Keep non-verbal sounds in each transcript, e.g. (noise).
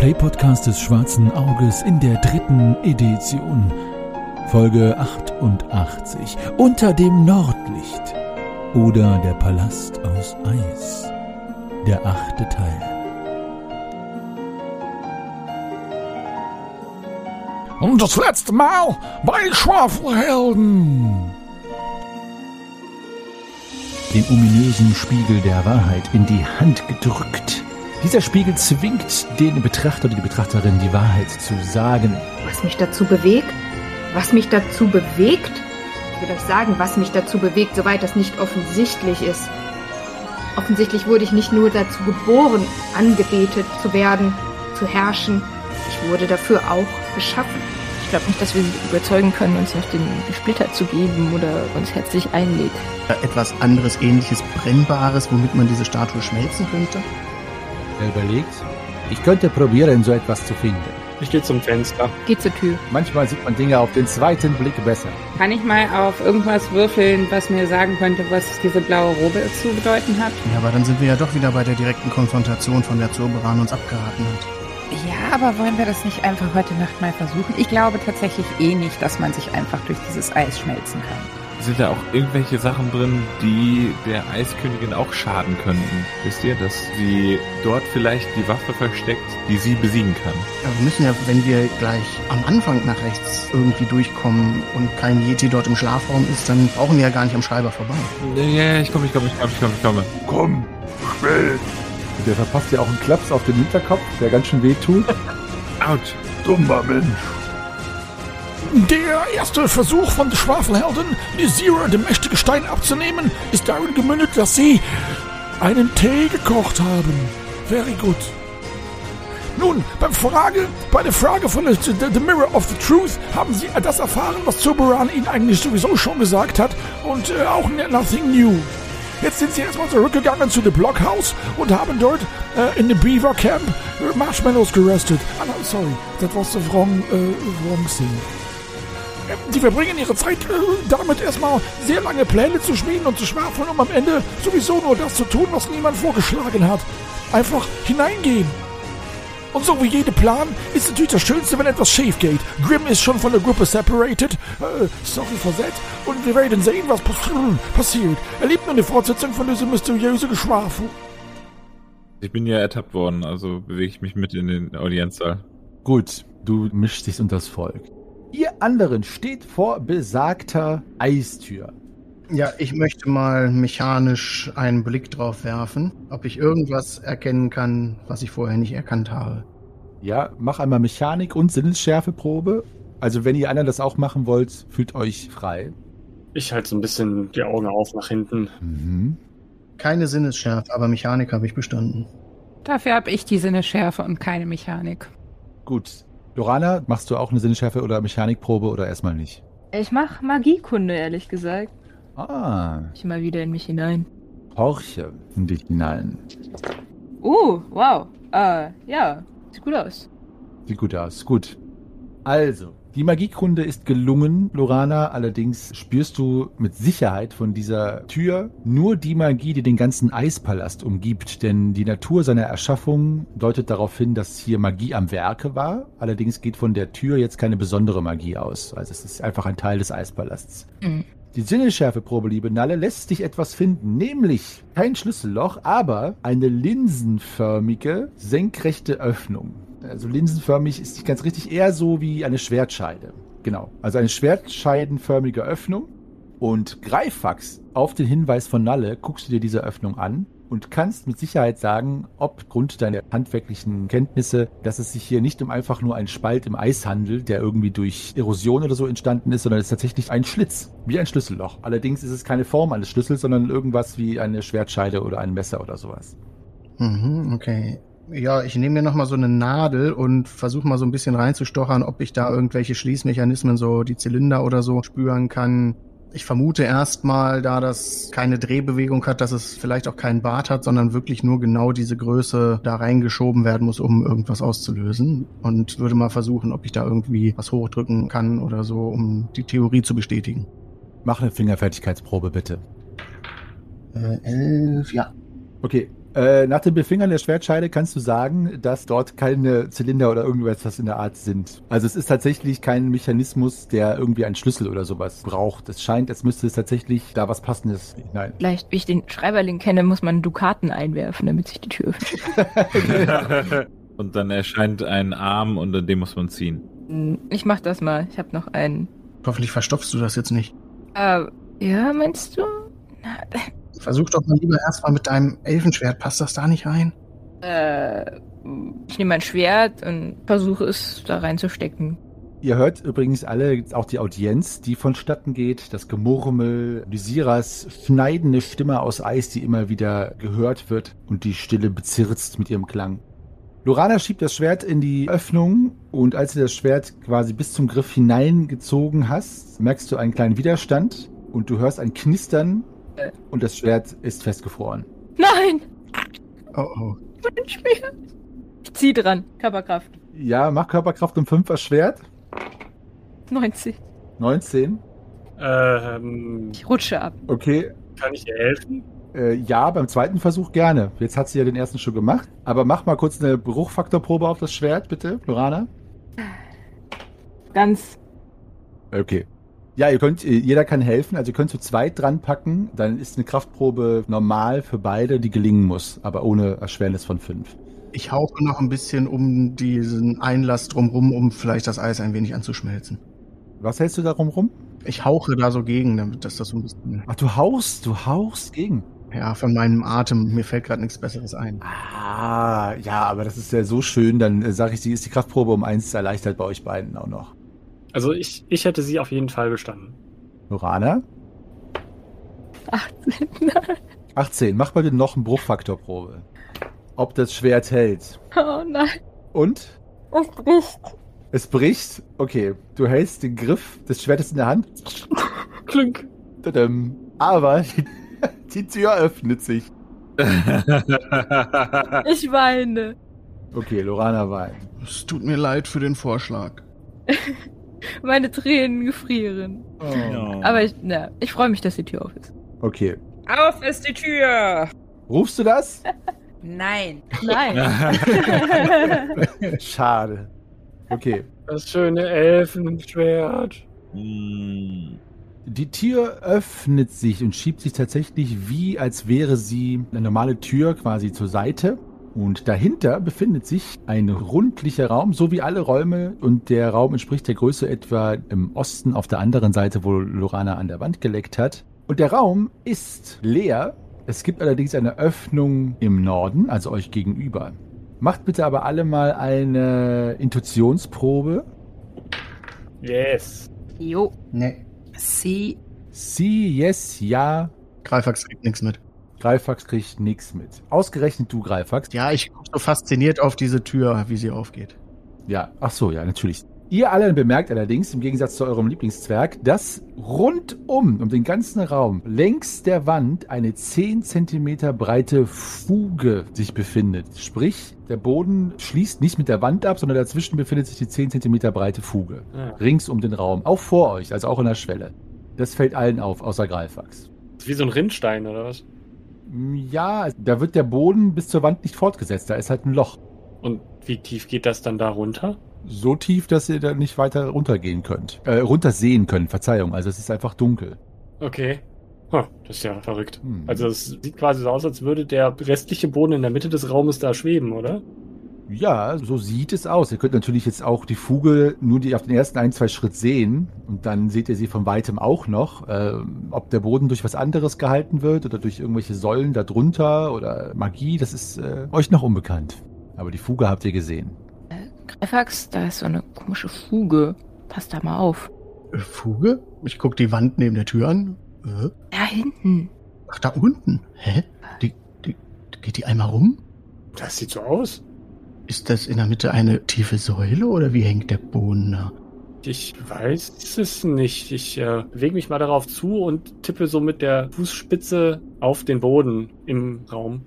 Schwafelhelden. Ein Let's Play Podcast des Schwarzen Auges in der dritten Edition. Folge 88. Unter dem Nordlicht. Oder der Palast aus Eis. Der achte Teil. Und das letzte Mal bei Schwafelhelden. Den ominösen Spiegel der Wahrheit in die Hand gedrückt. Dieser Spiegel zwingt den Betrachter oder die Betrachterin, die Wahrheit zu sagen. Was mich dazu bewegt? Was mich dazu bewegt? Ich will euch sagen, was mich dazu bewegt, soweit das nicht offensichtlich ist. Offensichtlich wurde ich nicht nur dazu geboren, angebetet zu werden, zu herrschen. Ich wurde dafür auch geschaffen. Ich glaube nicht, dass wir sie überzeugen können, uns noch den Splitter zu geben oder uns herzlich einlädt. Etwas anderes, ähnliches, brennbares, womit man diese Statue schmelzen könnte? Er überlegt, ich könnte probieren, so etwas zu finden. Ich gehe zum Fenster. Geh zur Tür. Manchmal sieht man Dinge auf den zweiten Blick besser. Kann ich mal auf irgendwas würfeln, was mir sagen könnte, was diese blaue Robe zu bedeuten hat? Ja, aber dann sind wir ja doch wieder bei der direkten Konfrontation, von der Zurberan uns abgeraten hat. Ja, aber wollen wir das nicht einfach heute Nacht mal versuchen? Ich glaube tatsächlich eh nicht, dass man sich einfach durch dieses Eis schmelzen kann. Sind da auch irgendwelche Sachen drin, die der Eiskönigin auch schaden könnten? Wisst ihr, dass sie dort vielleicht die Waffe versteckt, die sie besiegen kann? Ja, wir müssen ja, wenn wir gleich am Anfang nach rechts irgendwie durchkommen und kein Yeti dort im Schlafraum ist, dann brauchen wir ja gar nicht am Schreiber vorbei. Ja, ja, ich komme, ich komme, ich komme, ich komme, ich komme. Komm, schnell. Der verpasst ja auch einen Klaps auf den Hinterkopf, der ganz schön weh tut. (laughs) Autsch. Dummer Mensch. Der erste Versuch von den Schwafelhelden, die Zero dem mächtigen Stein abzunehmen, ist darin gemündet, dass sie einen Tee gekocht haben. Very good. Nun, beim Frage, bei der Frage von the, the, the Mirror of the Truth haben sie das erfahren, was Zoberan ihnen eigentlich sowieso schon gesagt hat und äh, auch nothing new. Jetzt sind sie erstmal zurückgegangen zu dem Blockhaus und haben dort äh, in dem Beaver Camp Marshmallows geröstet. Ah, sorry, that was the wrong, äh, wrong thing. Die verbringen ihre Zeit äh, damit erstmal sehr lange Pläne zu schmieden und zu schwafeln, um am Ende sowieso nur das zu tun, was niemand vorgeschlagen hat. Einfach hineingehen. Und so wie jeder Plan ist natürlich das Schönste, wenn etwas schief geht. Grimm ist schon von der Gruppe separated. Äh, sorry for that. Und wir werden sehen, was pass passiert. Erlebt nun die Fortsetzung von diesem mysteriösen Geschwafel. Ich bin ja ertappt worden, also bewege ich mich mit in den Audienzsaal. Gut, du mischst dich unter das Volk. Ihr anderen steht vor besagter Eistür. Ja, ich möchte mal mechanisch einen Blick drauf werfen, ob ich irgendwas erkennen kann, was ich vorher nicht erkannt habe. Ja, mach einmal Mechanik und Sinnesschärfeprobe. Also wenn ihr anderen das auch machen wollt, fühlt euch frei. Ich halte so ein bisschen die Augen auf nach hinten. Mhm. Keine Sinnesschärfe, aber Mechanik habe ich bestanden. Dafür habe ich die Sinneschärfe und keine Mechanik. Gut. Lorana, machst du auch eine Sinnesschärfe oder Mechanikprobe oder erstmal nicht? Ich mache Magiekunde, ehrlich gesagt. Ah, Ich mal wieder in mich hinein. horche in dich hinein. Uh, wow. Äh, ja. Sieht gut aus. Sieht gut aus. Gut. Also, die Magiekunde ist gelungen, Lorana. Allerdings spürst du mit Sicherheit von dieser Tür nur die Magie, die den ganzen Eispalast umgibt. Denn die Natur seiner Erschaffung deutet darauf hin, dass hier Magie am Werke war. Allerdings geht von der Tür jetzt keine besondere Magie aus. Also es ist einfach ein Teil des Eispalasts. Mhm. Die Sinneschärfeprobe, liebe Nalle, lässt sich etwas finden, nämlich kein Schlüsselloch, aber eine linsenförmige, senkrechte Öffnung. Also linsenförmig ist nicht ganz richtig, eher so wie eine Schwertscheide. Genau, also eine schwertscheidenförmige Öffnung. Und Greifax, auf den Hinweis von Nalle, guckst du dir diese Öffnung an und kannst mit Sicherheit sagen, ob Grund deiner handwerklichen Kenntnisse, dass es sich hier nicht um einfach nur einen Spalt im Eis handelt, der irgendwie durch Erosion oder so entstanden ist, sondern es ist tatsächlich ein Schlitz, wie ein Schlüsselloch. Allerdings ist es keine Form eines Schlüssels, sondern irgendwas wie eine Schwertscheide oder ein Messer oder sowas. Mhm, okay. Ja, ich nehme mir nochmal so eine Nadel und versuche mal so ein bisschen reinzustochern, ob ich da irgendwelche Schließmechanismen, so die Zylinder oder so, spüren kann. Ich vermute erstmal, da das keine Drehbewegung hat, dass es vielleicht auch keinen Bart hat, sondern wirklich nur genau diese Größe da reingeschoben werden muss, um irgendwas auszulösen. Und würde mal versuchen, ob ich da irgendwie was hochdrücken kann oder so, um die Theorie zu bestätigen. Mach eine Fingerfertigkeitsprobe bitte. Äh, elf, ja. Okay, Äh, nach dem Befingern der Schwertscheide kannst du sagen, dass dort keine Zylinder oder irgendwas in der Art sind. Also es ist tatsächlich kein Mechanismus, der irgendwie einen Schlüssel oder sowas braucht. Es scheint, als müsste es tatsächlich da was Passendes hinein. Vielleicht, wie ich den Schreiberling kenne, muss man Dukaten einwerfen, damit sich die Tür öffnet. (laughs) Und dann erscheint ein Arm und an dem muss man ziehen. Hm, Ich mach das mal. Ich habe noch einen. Hoffentlich verstopfst du das jetzt nicht. Äh, ja, meinst du? Na, Versuch doch mal lieber erstmal mit deinem Elfenschwert. Passt das da nicht rein? äh, ich nehme mein Schwert und versuche es da reinzustecken. Ihr hört übrigens alle auch die Audienz, die vonstatten geht, das Gemurmel, Lysiras schneidende Stimme aus Eis, die immer wieder gehört wird und die Stille bezirzt mit ihrem Klang. Lorana schiebt das Schwert in die Öffnung und als du das Schwert quasi bis zum Griff hineingezogen hast, merkst du einen kleinen Widerstand und du hörst ein Knistern. Und das Schwert ist festgefroren. Nein! Oh oh. Mein Schwert! Ich zieh dran. Körperkraft. Ja, mach Körperkraft um 5 das Schwert. 90. 19. Ähm, Ich rutsche ab. Okay, kann ich ihr helfen? Äh, ja, beim zweiten Versuch gerne. Jetzt hat sie ja den ersten schon gemacht. Aber mach mal kurz eine Bruchfaktorprobe auf das Schwert, bitte, Lorana. Ganz. Okay. Ja, ihr könnt, äh, jeder kann helfen. Also ihr könnt zu zweit dran packen. Dann ist eine Kraftprobe normal für beide, die gelingen muss, aber ohne Erschwernis von fünf. Ich hauche noch ein bisschen um diesen Einlass drumrum, um vielleicht das Eis ein wenig anzuschmelzen. Was hältst du darum rum? Ich hauche da so gegen, damit das das so ein bisschen. Ach, du haust, du haust gegen. Ja, von meinem Atem. Mir fällt gerade nichts Besseres ein. Ah, ja, aber das ist ja so schön. Dann äh, sage ich, sie ist die Kraftprobe um eins erleichtert bei euch beiden auch noch. Also ich, ich hätte sie auf jeden Fall bestanden. Lorana? 18. Nein. 18. Mach bitte noch eine Bruchfaktorprobe. Ob das Schwert hält. Oh nein. Und? Es bricht. Es bricht. Okay, du hältst den Griff des Schwertes in der Hand. Klünk. Tadam. Aber (laughs) die Tür öffnet sich. (laughs) Ich weine. Okay, Lorana weint. Es tut mir leid für den Vorschlag. (laughs) Meine Tränen gefrieren. Oh. Aber ich, na, ich freue mich, dass die Tür auf ist. Okay. Auf ist die Tür! Rufst du das? (laughs) Nein. Nein. (laughs) Schade. Okay. Das schöne Elfenschwert. Hm. Die Tür öffnet sich und schiebt sich tatsächlich wie, als wäre sie eine normale Tür quasi zur Seite. Und dahinter befindet sich ein rundlicher Raum, so wie alle Räume. Und der Raum entspricht der Größe etwa im Osten auf der anderen Seite, wo Lorana an der Wand geleckt hat. Und der Raum ist leer. Es gibt allerdings eine Öffnung im Norden, also euch gegenüber. Macht bitte aber alle mal eine Intuitionsprobe. Yes. Jo. Nee. Sie. Sie, yes, ja. Greifax kriegt nichts mit. Greifax kriegt nichts mit. Ausgerechnet du, Greifax. Ja, ich gucke so fasziniert auf diese Tür, wie sie aufgeht. Ja, ach so, ja, natürlich. Ihr alle bemerkt allerdings, im Gegensatz zu eurem Lieblingszwerg, dass rundum, um den ganzen Raum, längs der Wand eine 10 Zentimeter breite Fuge sich befindet. Sprich, der Boden schließt nicht mit der Wand ab, sondern dazwischen befindet sich die 10 Zentimeter breite Fuge. Ah. Rings um den Raum. Auch vor euch, also auch an der Schwelle. Das fällt allen auf, außer Greifax. Ist wie so ein Rindstein, oder was? Ja, da wird der Boden bis zur Wand nicht fortgesetzt. Da ist halt ein Loch. Und wie tief geht das dann da runter? so tief, dass ihr da nicht weiter runtergehen könnt. Äh, runtersehen könnt, Verzeihung. Also es ist einfach dunkel. Okay. Huh, das ist ja verrückt. Hm. Also es sieht quasi so aus, als würde der restliche Boden in der Mitte des Raumes da schweben, oder? Ja, so sieht es aus. Ihr könnt natürlich jetzt auch die Fuge nur die auf den ersten ein, zwei Schritt sehen und dann seht ihr sie von weitem auch noch. Ähm, ob der Boden durch was anderes gehalten wird oder durch irgendwelche Säulen darunter oder Magie, das ist äh, euch noch unbekannt. Aber die Fuge habt ihr gesehen. Greifax, da ist so eine komische Fuge. Pass da mal auf. Äh, Fuge? Ich guck die Wand neben der Tür an. Äh? Da hinten. Ach, da unten. Hä? Die, die, geht die einmal rum? Das sieht so aus. Ist das in der Mitte eine tiefe Säule oder wie hängt der Boden da? Ich weiß es nicht. Ich äh, bewege mich mal darauf zu und tippe so mit der Fußspitze auf den Boden im Raum.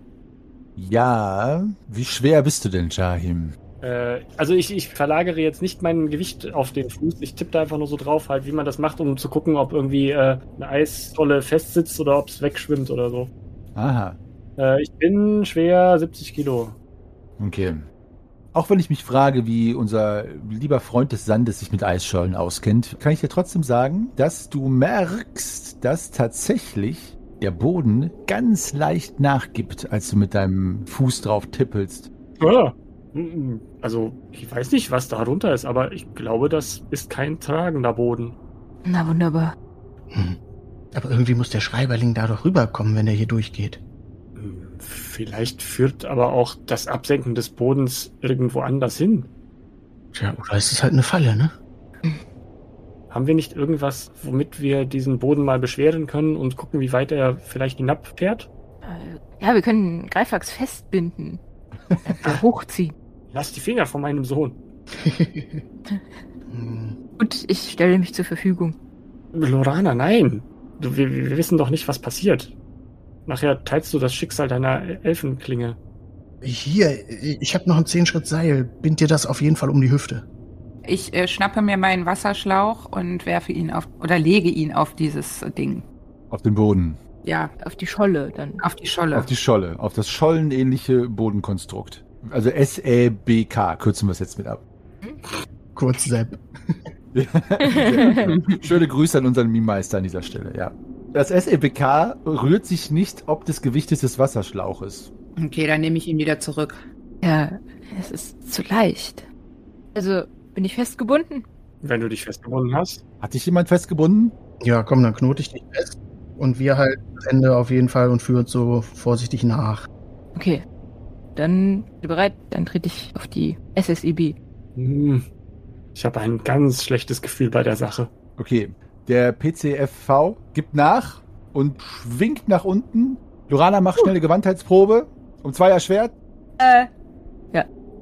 Ja, wie schwer bist du denn, Jahim? Äh, also ich, ich verlagere jetzt nicht mein Gewicht auf den Fuß. Ich tippe da einfach nur so drauf, halt, wie man das macht, um zu gucken, ob irgendwie äh, eine Eisrolle festsitzt oder ob es wegschwimmt oder so. Aha. Äh, ich bin schwer 70 Kilo. Okay. Auch wenn ich mich frage, wie unser lieber Freund des Sandes sich mit Eisschollen auskennt, kann ich dir trotzdem sagen, dass du merkst, dass tatsächlich der Boden ganz leicht nachgibt, als du mit deinem Fuß drauf tippelst. Ah. Mm, Also, ich weiß nicht, was da drunter ist, aber ich glaube, das ist kein tragender Boden. Na wunderbar. Hm. Aber irgendwie muss der Schreiberling da doch rüberkommen, wenn er hier durchgeht. Vielleicht führt aber auch das Absenken des Bodens irgendwo anders hin. Tja, oder ist es halt eine Falle, ne? Haben wir nicht irgendwas, womit wir diesen Boden mal beschweren können und gucken, wie weit er vielleicht hinabfährt? Äh, ja, wir können Greifax festbinden. (laughs) Äh, hochziehen. Lass die Finger von meinem Sohn. (laughs) Gut, ich stelle mich zur Verfügung. Lorana, nein. Du, wir, wir wissen doch nicht, was passiert. Nachher teilst du das Schicksal deiner Elfenklinge. Hier, ich habe noch ein 10 Schritt Seil. Bind dir das auf jeden Fall um die Hüfte. Ich äh, schnappe mir meinen Wasserschlauch und werfe ihn auf oder lege ihn auf dieses Ding. Auf den Boden. Ja, Auf die Scholle dann. auf die Scholle. Auf die Scholle. Auf das schollenähnliche Bodenkonstrukt. Also S-E-B-K, kürzen wir es jetzt mit ab. Kurz Sepp. (laughs) Schöne Grüße an unseren Meme-Meister an dieser Stelle, ja. Das SEBK rührt sich nicht ob des Gewichtes des Wasserschlauches. okay, dann nehme ich ihn wieder zurück. Ja, es ist zu leicht. Also, bin ich festgebunden? Wenn du dich festgebunden hast. Hat dich jemand festgebunden? Ja, komm, dann knote ich dich fest. Und wir halt das Ende auf jeden Fall und führt so vorsichtig nach. Okay. Dann bereit, dann trete ich auf die SSIB. Hm. Ich habe ein ganz schlechtes Gefühl bei der Sache. Okay. Der PCFV gibt nach und schwingt nach unten. Lorana macht schnelle Gewandheitsprobe. Um zwei erschwert. Äh.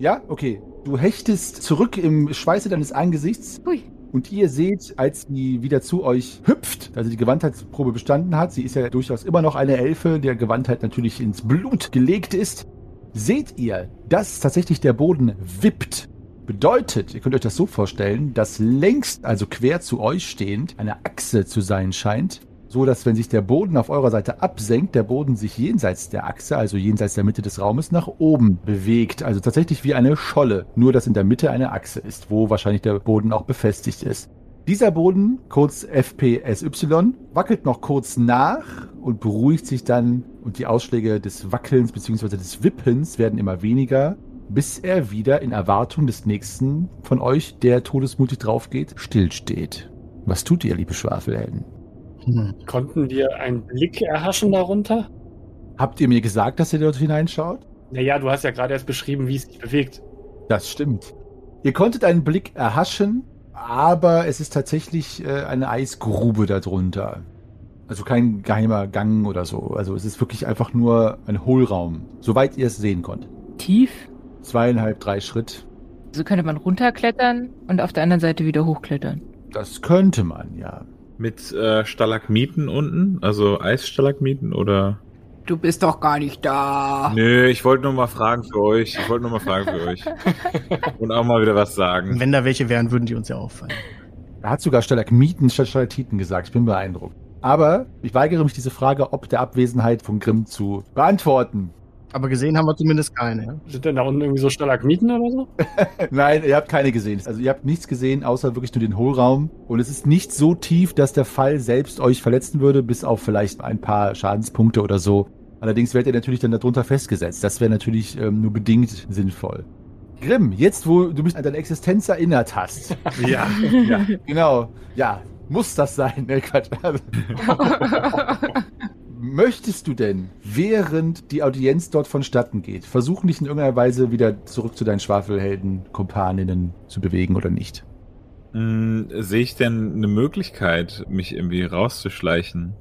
Ja, okay. Du hechtest zurück im Schweiße deines Angesichts Hui. und ihr seht, als sie wieder zu euch hüpft, also die Gewandheitsprobe bestanden hat, sie ist ja durchaus immer noch eine Elfe, der Gewandheit natürlich ins Blut gelegt ist, seht ihr, dass tatsächlich der Boden wippt. Bedeutet, ihr könnt euch das so vorstellen, dass längst, also quer zu euch stehend, eine Achse zu sein scheint, so dass wenn sich der Boden auf eurer Seite absenkt, der Boden sich jenseits der Achse, also jenseits der Mitte des Raumes, nach oben bewegt. Also tatsächlich wie eine Scholle, nur dass in der Mitte eine Achse ist, wo wahrscheinlich der Boden auch befestigt ist. Dieser Boden, kurz FPSY, wackelt noch kurz nach und beruhigt sich dann und die Ausschläge des Wackelns bzw. des Wippens werden immer weniger, bis er wieder in Erwartung des nächsten von euch, der todesmutig draufgeht, stillsteht. Was tut ihr, liebe Schwafelhelden? Hm. Konnten wir einen Blick erhaschen darunter? Habt ihr mir gesagt, dass ihr dort hineinschaut? Naja, du hast ja gerade erst beschrieben, wie es sich bewegt. Das stimmt. Ihr konntet einen Blick erhaschen, aber es ist tatsächlich äh, eine Eisgrube darunter. Also kein geheimer Gang oder so. Also es ist wirklich einfach nur ein Hohlraum, soweit ihr es sehen konntet. Tief. Zweieinhalb, drei Schritt. So könnte man runterklettern und auf der anderen Seite wieder hochklettern. Das könnte man, ja. Mit äh, Stalagmiten unten, also Eisstalagmiten oder? Du bist doch gar nicht da. Nö, ich wollte nur mal fragen für euch. Ich wollte nur mal fragen für euch. (laughs) Und auch mal wieder was sagen. Wenn da welche wären, würden die uns ja auffallen. Er hat sogar Stalagmiten statt Stalaktiten gesagt. Ich bin beeindruckt. Aber ich weigere mich, diese Frage ob der Abwesenheit von Grimm zu beantworten. Aber gesehen haben wir zumindest keine. Sind denn da unten irgendwie so Stalagmiten oder so? (laughs) Nein, ihr habt keine gesehen. Also ihr habt nichts gesehen, außer wirklich nur den Hohlraum. Und es ist nicht so tief, dass der Fall selbst euch verletzen würde, bis auf vielleicht ein paar Schadenspunkte oder so. Allerdings werdet ihr natürlich dann darunter festgesetzt. Das wäre natürlich ähm, nur bedingt sinnvoll. Grimm, jetzt wo du mich an deine Existenz erinnert hast. (laughs) Ja. ja, genau. Ja, muss das sein. Ne, Quatsch. (laughs) Möchtest du denn, während die Audienz dort vonstatten geht, versuchen, dich in irgendeiner Weise wieder zurück zu deinen Schwafelhelden-Kompaninnen zu bewegen oder nicht? Hm, sehe ich denn eine Möglichkeit, mich irgendwie rauszuschleichen?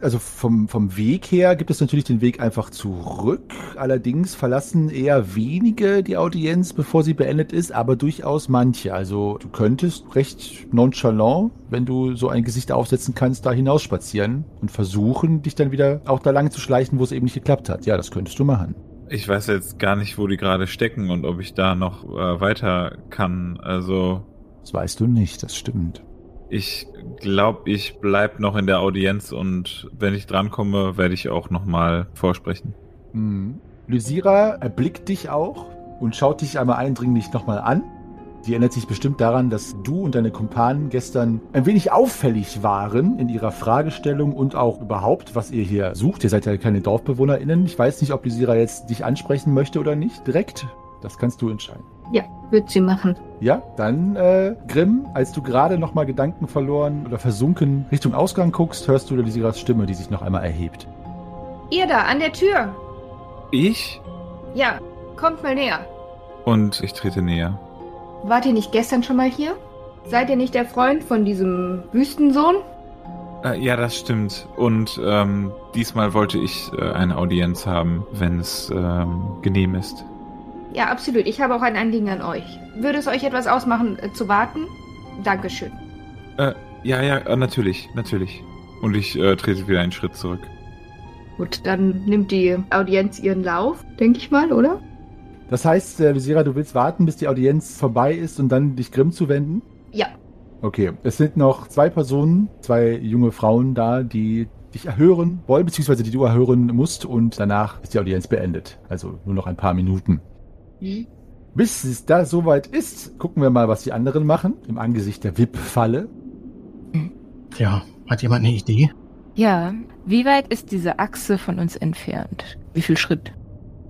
Also vom, vom Weg her gibt es natürlich den Weg einfach zurück. Allerdings verlassen eher wenige die Audienz, bevor sie beendet ist, aber durchaus manche. Also du könntest recht nonchalant, wenn du so ein Gesicht aufsetzen kannst, da hinausspazieren und versuchen, dich dann wieder auch da lang zu schleichen, wo es eben nicht geklappt hat. Ja, das könntest du machen. Ich weiß jetzt gar nicht, wo die gerade stecken und ob ich da noch äh, weiter kann. Also Das weißt du nicht, das stimmt. Ich glaube, ich bleib noch in der Audienz und wenn ich drankomme, werde ich auch noch mal vorsprechen. Hm. Lysira erblickt dich auch und schaut dich einmal eindringlich nochmal an. Sie erinnert sich bestimmt daran, dass du und deine Kumpanen gestern ein wenig auffällig waren in ihrer Fragestellung und auch überhaupt, was ihr hier sucht. Ihr seid ja keine DorfbewohnerInnen. Ich weiß nicht, ob Lysira jetzt dich ansprechen möchte oder nicht direkt. Das kannst du entscheiden. Ja, wird sie machen. Ja, dann, äh, Grimm, als du gerade nochmal Gedanken verloren oder versunken Richtung Ausgang guckst, hörst du Lysiras Stimme, die sich noch einmal erhebt. Ihr da, an der Tür. Ich? Ja, kommt mal näher. Und ich trete näher. Wart ihr nicht gestern schon mal hier? Seid ihr nicht der Freund von diesem Wüstensohn? Äh, ja, das stimmt. Und ähm, diesmal wollte ich äh, eine Audienz haben, wenn es ähm, genehm ist. Ja, absolut. Ich habe auch ein Anliegen an euch. Würde es euch etwas ausmachen, äh, zu warten? Dankeschön. Äh, ja, ja, äh, natürlich, natürlich. Und ich äh, trete wieder einen Schritt zurück. Gut, dann nimmt die Audienz ihren Lauf, denke ich mal, oder? Das heißt, äh, Lysira, du willst warten, bis die Audienz vorbei ist und dann dich Grimm zuwenden? Ja. Okay, es sind noch zwei Personen, zwei junge Frauen da, die dich erhören wollen, beziehungsweise die du erhören musst und danach ist die Audienz beendet. Also nur noch ein paar Minuten. Hm. Bis es da soweit ist, gucken wir mal, was die anderen machen im Angesicht der VIP-Falle. Ja, hat jemand eine Idee? Ja, wie weit ist diese Achse von uns entfernt? Wie viel Schritt?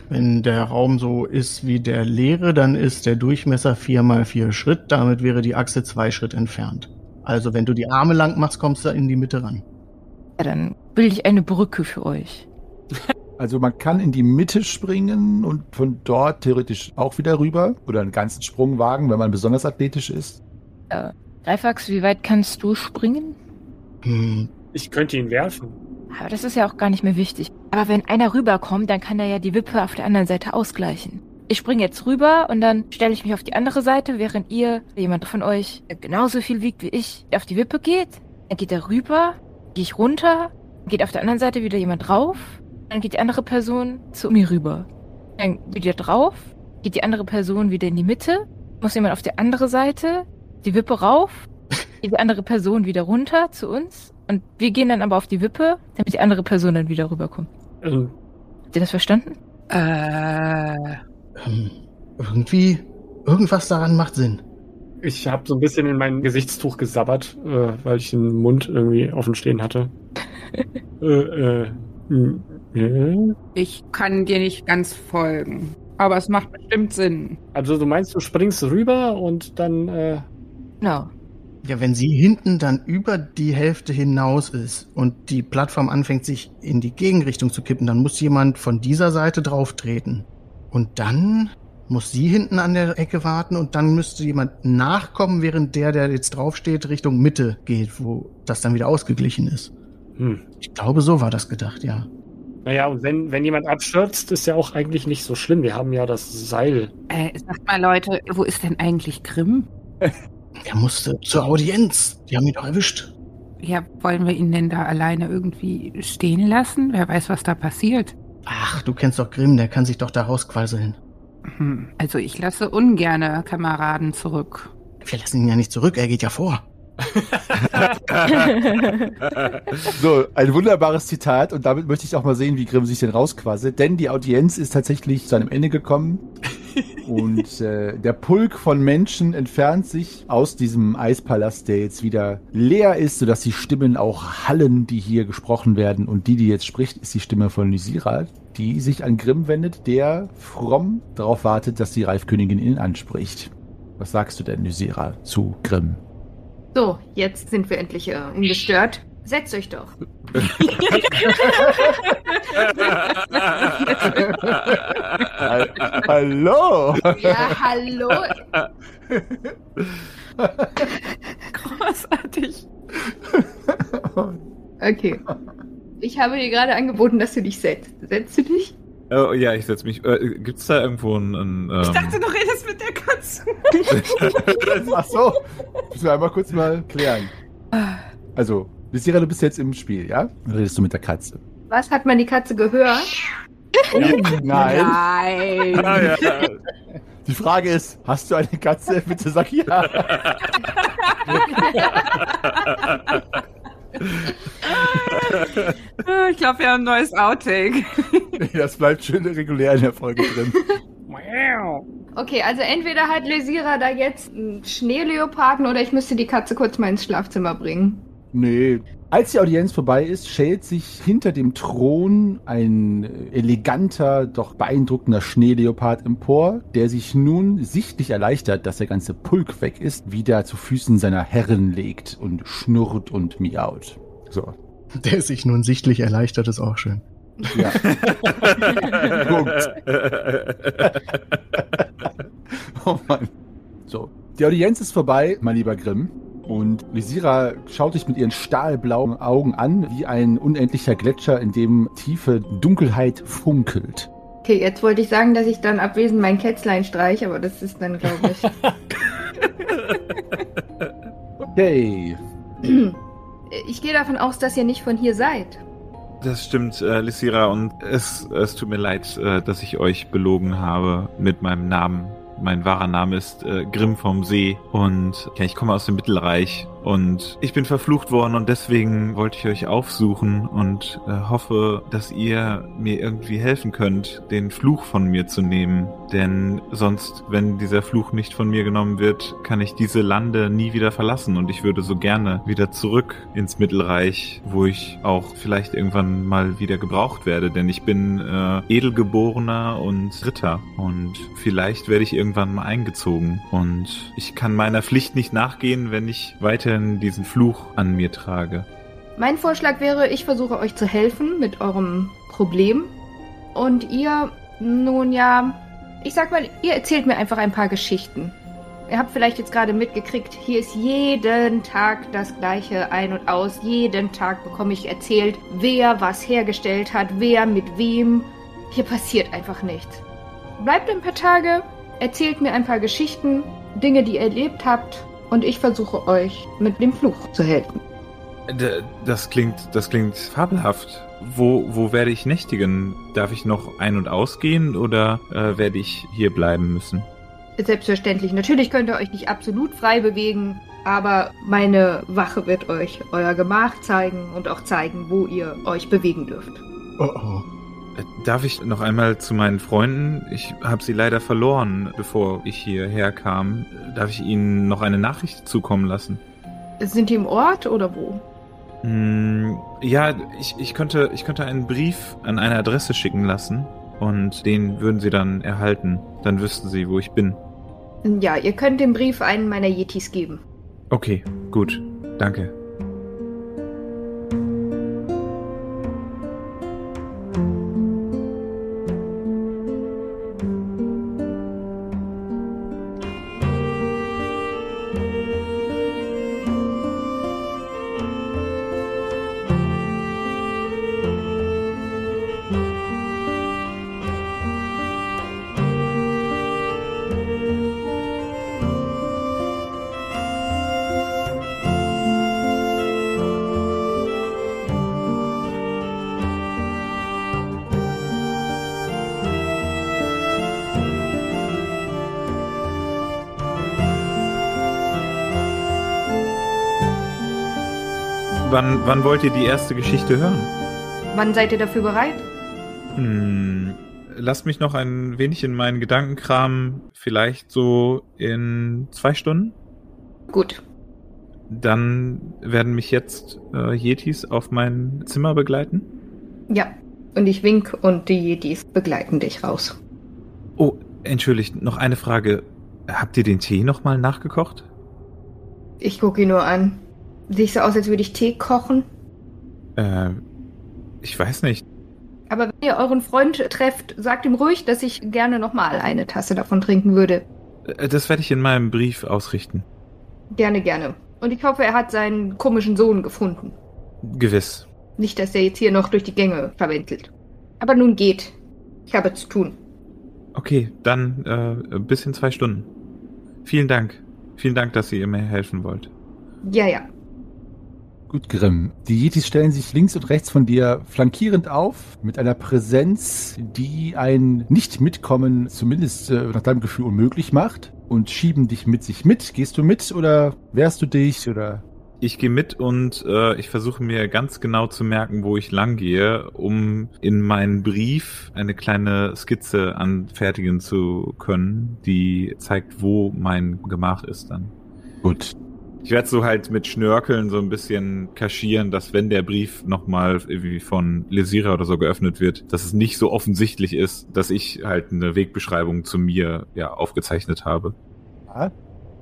Wenn der Raum so ist wie der leere, dann ist der Durchmesser vier mal vier Schritt. Damit wäre die Achse zwei Schritt entfernt. Also wenn du die Arme lang machst, kommst du in die Mitte ran. Ja, dann bilde ich eine Brücke für euch. (laughs) Also man kann in die Mitte springen und von dort theoretisch auch wieder rüber oder einen ganzen Sprung wagen, wenn man besonders athletisch ist. Äh, Greifax, wie weit kannst du springen? Hm, Ich könnte ihn werfen. Aber das ist ja auch gar nicht mehr wichtig. Aber wenn einer rüberkommt, dann kann er ja die Wippe auf der anderen Seite ausgleichen. Ich springe jetzt rüber und dann stelle ich mich auf die andere Seite, während ihr, jemand von euch, der genauso viel wiegt wie ich, auf die Wippe geht. Dann geht er rüber, gehe ich runter, geht auf der anderen Seite wieder jemand drauf, dann geht die andere Person zu mir rüber. Dann wieder drauf, geht die andere Person wieder in die Mitte, muss jemand auf die andere Seite, die Wippe rauf, (laughs) geht die andere Person wieder runter zu uns und wir gehen dann aber auf die Wippe, damit die andere Person dann wieder rüberkommt. Ähm, Habt ihr das verstanden? Äh, ähm, irgendwie, irgendwas daran macht Sinn. Ich habe so ein bisschen in mein Gesichtstuch gesabbert, äh, weil ich den Mund irgendwie offen stehen hatte. (laughs) äh, äh, hm, äh. ich kann dir nicht ganz folgen. Aber es macht bestimmt Sinn. Also du meinst, du springst rüber und dann äh, Genau. Ja, wenn sie hinten dann über die Hälfte hinaus ist und die Plattform anfängt, sich in die Gegenrichtung zu kippen, dann muss jemand von dieser Seite drauf treten. Und dann muss sie hinten an der Ecke warten und dann müsste jemand nachkommen, während der, der jetzt draufsteht, Richtung Mitte geht, wo das dann wieder ausgeglichen ist. hm. Ich glaube, so war das gedacht, ja. Naja, und wenn, wenn jemand abstürzt, ist ja auch eigentlich nicht so schlimm. Wir haben ja das Seil. Äh, sagt mal, Leute, wo ist denn eigentlich Grimm? (laughs) Er musste zur Audienz. Die haben ihn doch erwischt. Ja, wollen wir ihn denn da alleine irgendwie stehen lassen? Wer weiß, was da passiert. Ach, du kennst doch Grimm, der kann sich doch da rausquasseln. Hm, also ich lasse ungerne Kameraden zurück. Wir lassen ihn ja nicht zurück, er geht ja vor. So, ein wunderbares Zitat und damit möchte ich auch mal sehen, wie Grimm sich denn rausquasselt, denn die Audienz ist tatsächlich zu einem Ende gekommen (laughs) und äh, der Pulk von Menschen entfernt sich aus diesem Eispalast, der jetzt wieder leer ist, sodass die Stimmen auch hallen, die hier gesprochen werden und die, die jetzt spricht, ist die Stimme von Lysira, die sich an Grimm wendet, der fromm darauf wartet, dass die Reifkönigin ihn anspricht. Was sagst du denn, Lysira, zu Grimm? So, jetzt sind wir endlich äh, ungestört. Setzt euch doch. (laughs) Hallo! Ja, hallo. Großartig. Okay. Ich habe dir gerade angeboten, dass du dich setzt. Setzt du dich? Oh, ja, ich setze mich. Äh, Gibt es da irgendwo ein. ein ähm, Ich dachte, du redest mit der Katze. (laughs) Ach so, müssen wir einmal kurz mal klären. Also, Lysira, du bist jetzt im Spiel, ja? Dann redest du mit der Katze. Was hat man die Katze gehört? (laughs) Nein. Nein. ah, ja. Die Frage ist, hast du eine Katze? Bitte sag ja. (laughs) Ah, Ich glaube, wir haben ein neues Outtake. (laughs) Das bleibt schön regulär in der Folge drin. Okay, also entweder hat Lesira da jetzt einen Schneeleoparden oder ich müsste die Katze kurz mal ins Schlafzimmer bringen. Nee. Als die Audienz vorbei ist, schält sich hinter dem Thron ein eleganter, doch beeindruckender Schneeleopard empor, der sich nun sichtlich erleichtert, dass der ganze Pulk weg ist, wieder zu Füßen seiner Herrin legt und schnurrt und miaut. So. Der sich nun sichtlich erleichtert, ist auch schön. Ja. (laughs) Punkt. (laughs) oh Mann. So. Die Audienz ist vorbei, mein lieber Grimm. Und Lysira schaut dich mit ihren stahlblauen Augen an, wie ein unendlicher Gletscher, in dem tiefe Dunkelheit funkelt. Okay, jetzt wollte ich sagen, dass ich dann abwesend mein Kätzlein streich, aber das ist dann, glaube ich. (laughs) Okay. ich gehe davon aus, dass ihr nicht von hier seid. Das stimmt, äh, Lysira, und es, es tut mir leid, äh, dass ich euch belogen habe mit meinem Namen. Mein wahrer Name ist äh, Grimm vom See und ja, ich komme aus dem Mittelreich und ich bin verflucht worden und deswegen wollte ich euch aufsuchen und äh, hoffe, dass ihr mir irgendwie helfen könnt, den Fluch von mir zu nehmen. Denn sonst, wenn dieser Fluch nicht von mir genommen wird, kann ich diese Lande nie wieder verlassen und ich würde so gerne wieder zurück ins Mittelreich, wo ich auch vielleicht irgendwann mal wieder gebraucht werde, denn ich bin äh, edelgeborener und Ritter und vielleicht werde ich irgendwann mal eingezogen und ich kann meiner Pflicht nicht nachgehen, wenn ich weiterhin diesen Fluch an mir trage. Mein Vorschlag wäre, ich versuche euch zu helfen mit eurem Problem. Und ihr, nun ja, ich sag mal, ihr erzählt mir einfach ein paar Geschichten. Ihr habt vielleicht jetzt gerade mitgekriegt, hier ist jeden Tag das gleiche ein und aus. Jeden Tag bekomme ich erzählt, wer was hergestellt hat, wer mit wem. Hier passiert einfach nichts. Bleibt ein paar Tage, erzählt mir ein paar Geschichten, Dinge, die ihr erlebt habt, und ich versuche euch mit dem Fluch zu helfen. D das klingt, das klingt fabelhaft. Wo, wo werde ich nächtigen? Darf ich noch ein- und ausgehen oder äh, werde ich hier bleiben müssen? Selbstverständlich. Natürlich könnt ihr euch nicht absolut frei bewegen, aber meine Wache wird euch euer Gemach zeigen und auch zeigen, wo ihr euch bewegen dürft. Oh oh. Äh, Darf ich noch einmal zu meinen Freunden? Ich habe sie leider verloren, bevor ich hierher kam. Darf ich ihnen noch eine Nachricht zukommen lassen? Sind die im Ort oder wo? Hm, ja, ich, ich, könnte, ich könnte einen Brief an eine Adresse schicken lassen und den würden sie dann erhalten. Dann wüssten sie, wo ich bin. Ja, ihr könnt den Brief einen meiner Yetis geben. Okay, gut. Danke. Wann, wann wollt ihr die erste Geschichte hören? Wann seid ihr dafür bereit? Hm, lasst mich noch ein wenig in meinen Gedanken kramen. Vielleicht so in zwei Stunden? Gut. Dann werden mich jetzt äh, Yetis auf mein Zimmer begleiten. Ja. Und ich wink und die Yetis begleiten dich raus. Oh, entschuldigt, noch eine Frage. Habt ihr den Tee nochmal nachgekocht? Ich gucke ihn nur an. Sieht so aus, als würde ich Tee kochen. Äh, ich weiß nicht. Aber wenn ihr euren Freund trefft, sagt ihm ruhig, dass ich gerne nochmal eine Tasse davon trinken würde. Äh, Das werde ich in meinem Brief ausrichten. Gerne, gerne. Und ich hoffe, er hat seinen komischen Sohn gefunden. Gewiss. Nicht, dass er jetzt hier noch durch die Gänge verwentelt. Aber nun geht. Ich habe zu tun. Okay, dann äh, bis in zwei Stunden. Vielen Dank. Vielen Dank, dass ihr mir helfen wollt. Ja, ja. Gut, Grimm. Die Yetis stellen sich links und rechts von dir flankierend auf, mit einer Präsenz, die ein Nicht-Mitkommen zumindest äh, nach deinem Gefühl unmöglich macht und schieben dich mit sich mit. Gehst du mit oder wehrst du dich oder? Ich gehe mit und äh, ich versuche mir ganz genau zu merken, wo ich lang gehe, um in meinen Brief eine kleine Skizze anfertigen zu können, die zeigt, wo mein Gemach ist dann. Gut. Ich werde so halt mit Schnörkeln so ein bisschen kaschieren, dass wenn der Brief nochmal irgendwie von Lesira oder so geöffnet wird, dass es nicht so offensichtlich ist, dass ich halt eine Wegbeschreibung zu mir ja aufgezeichnet habe. Ja.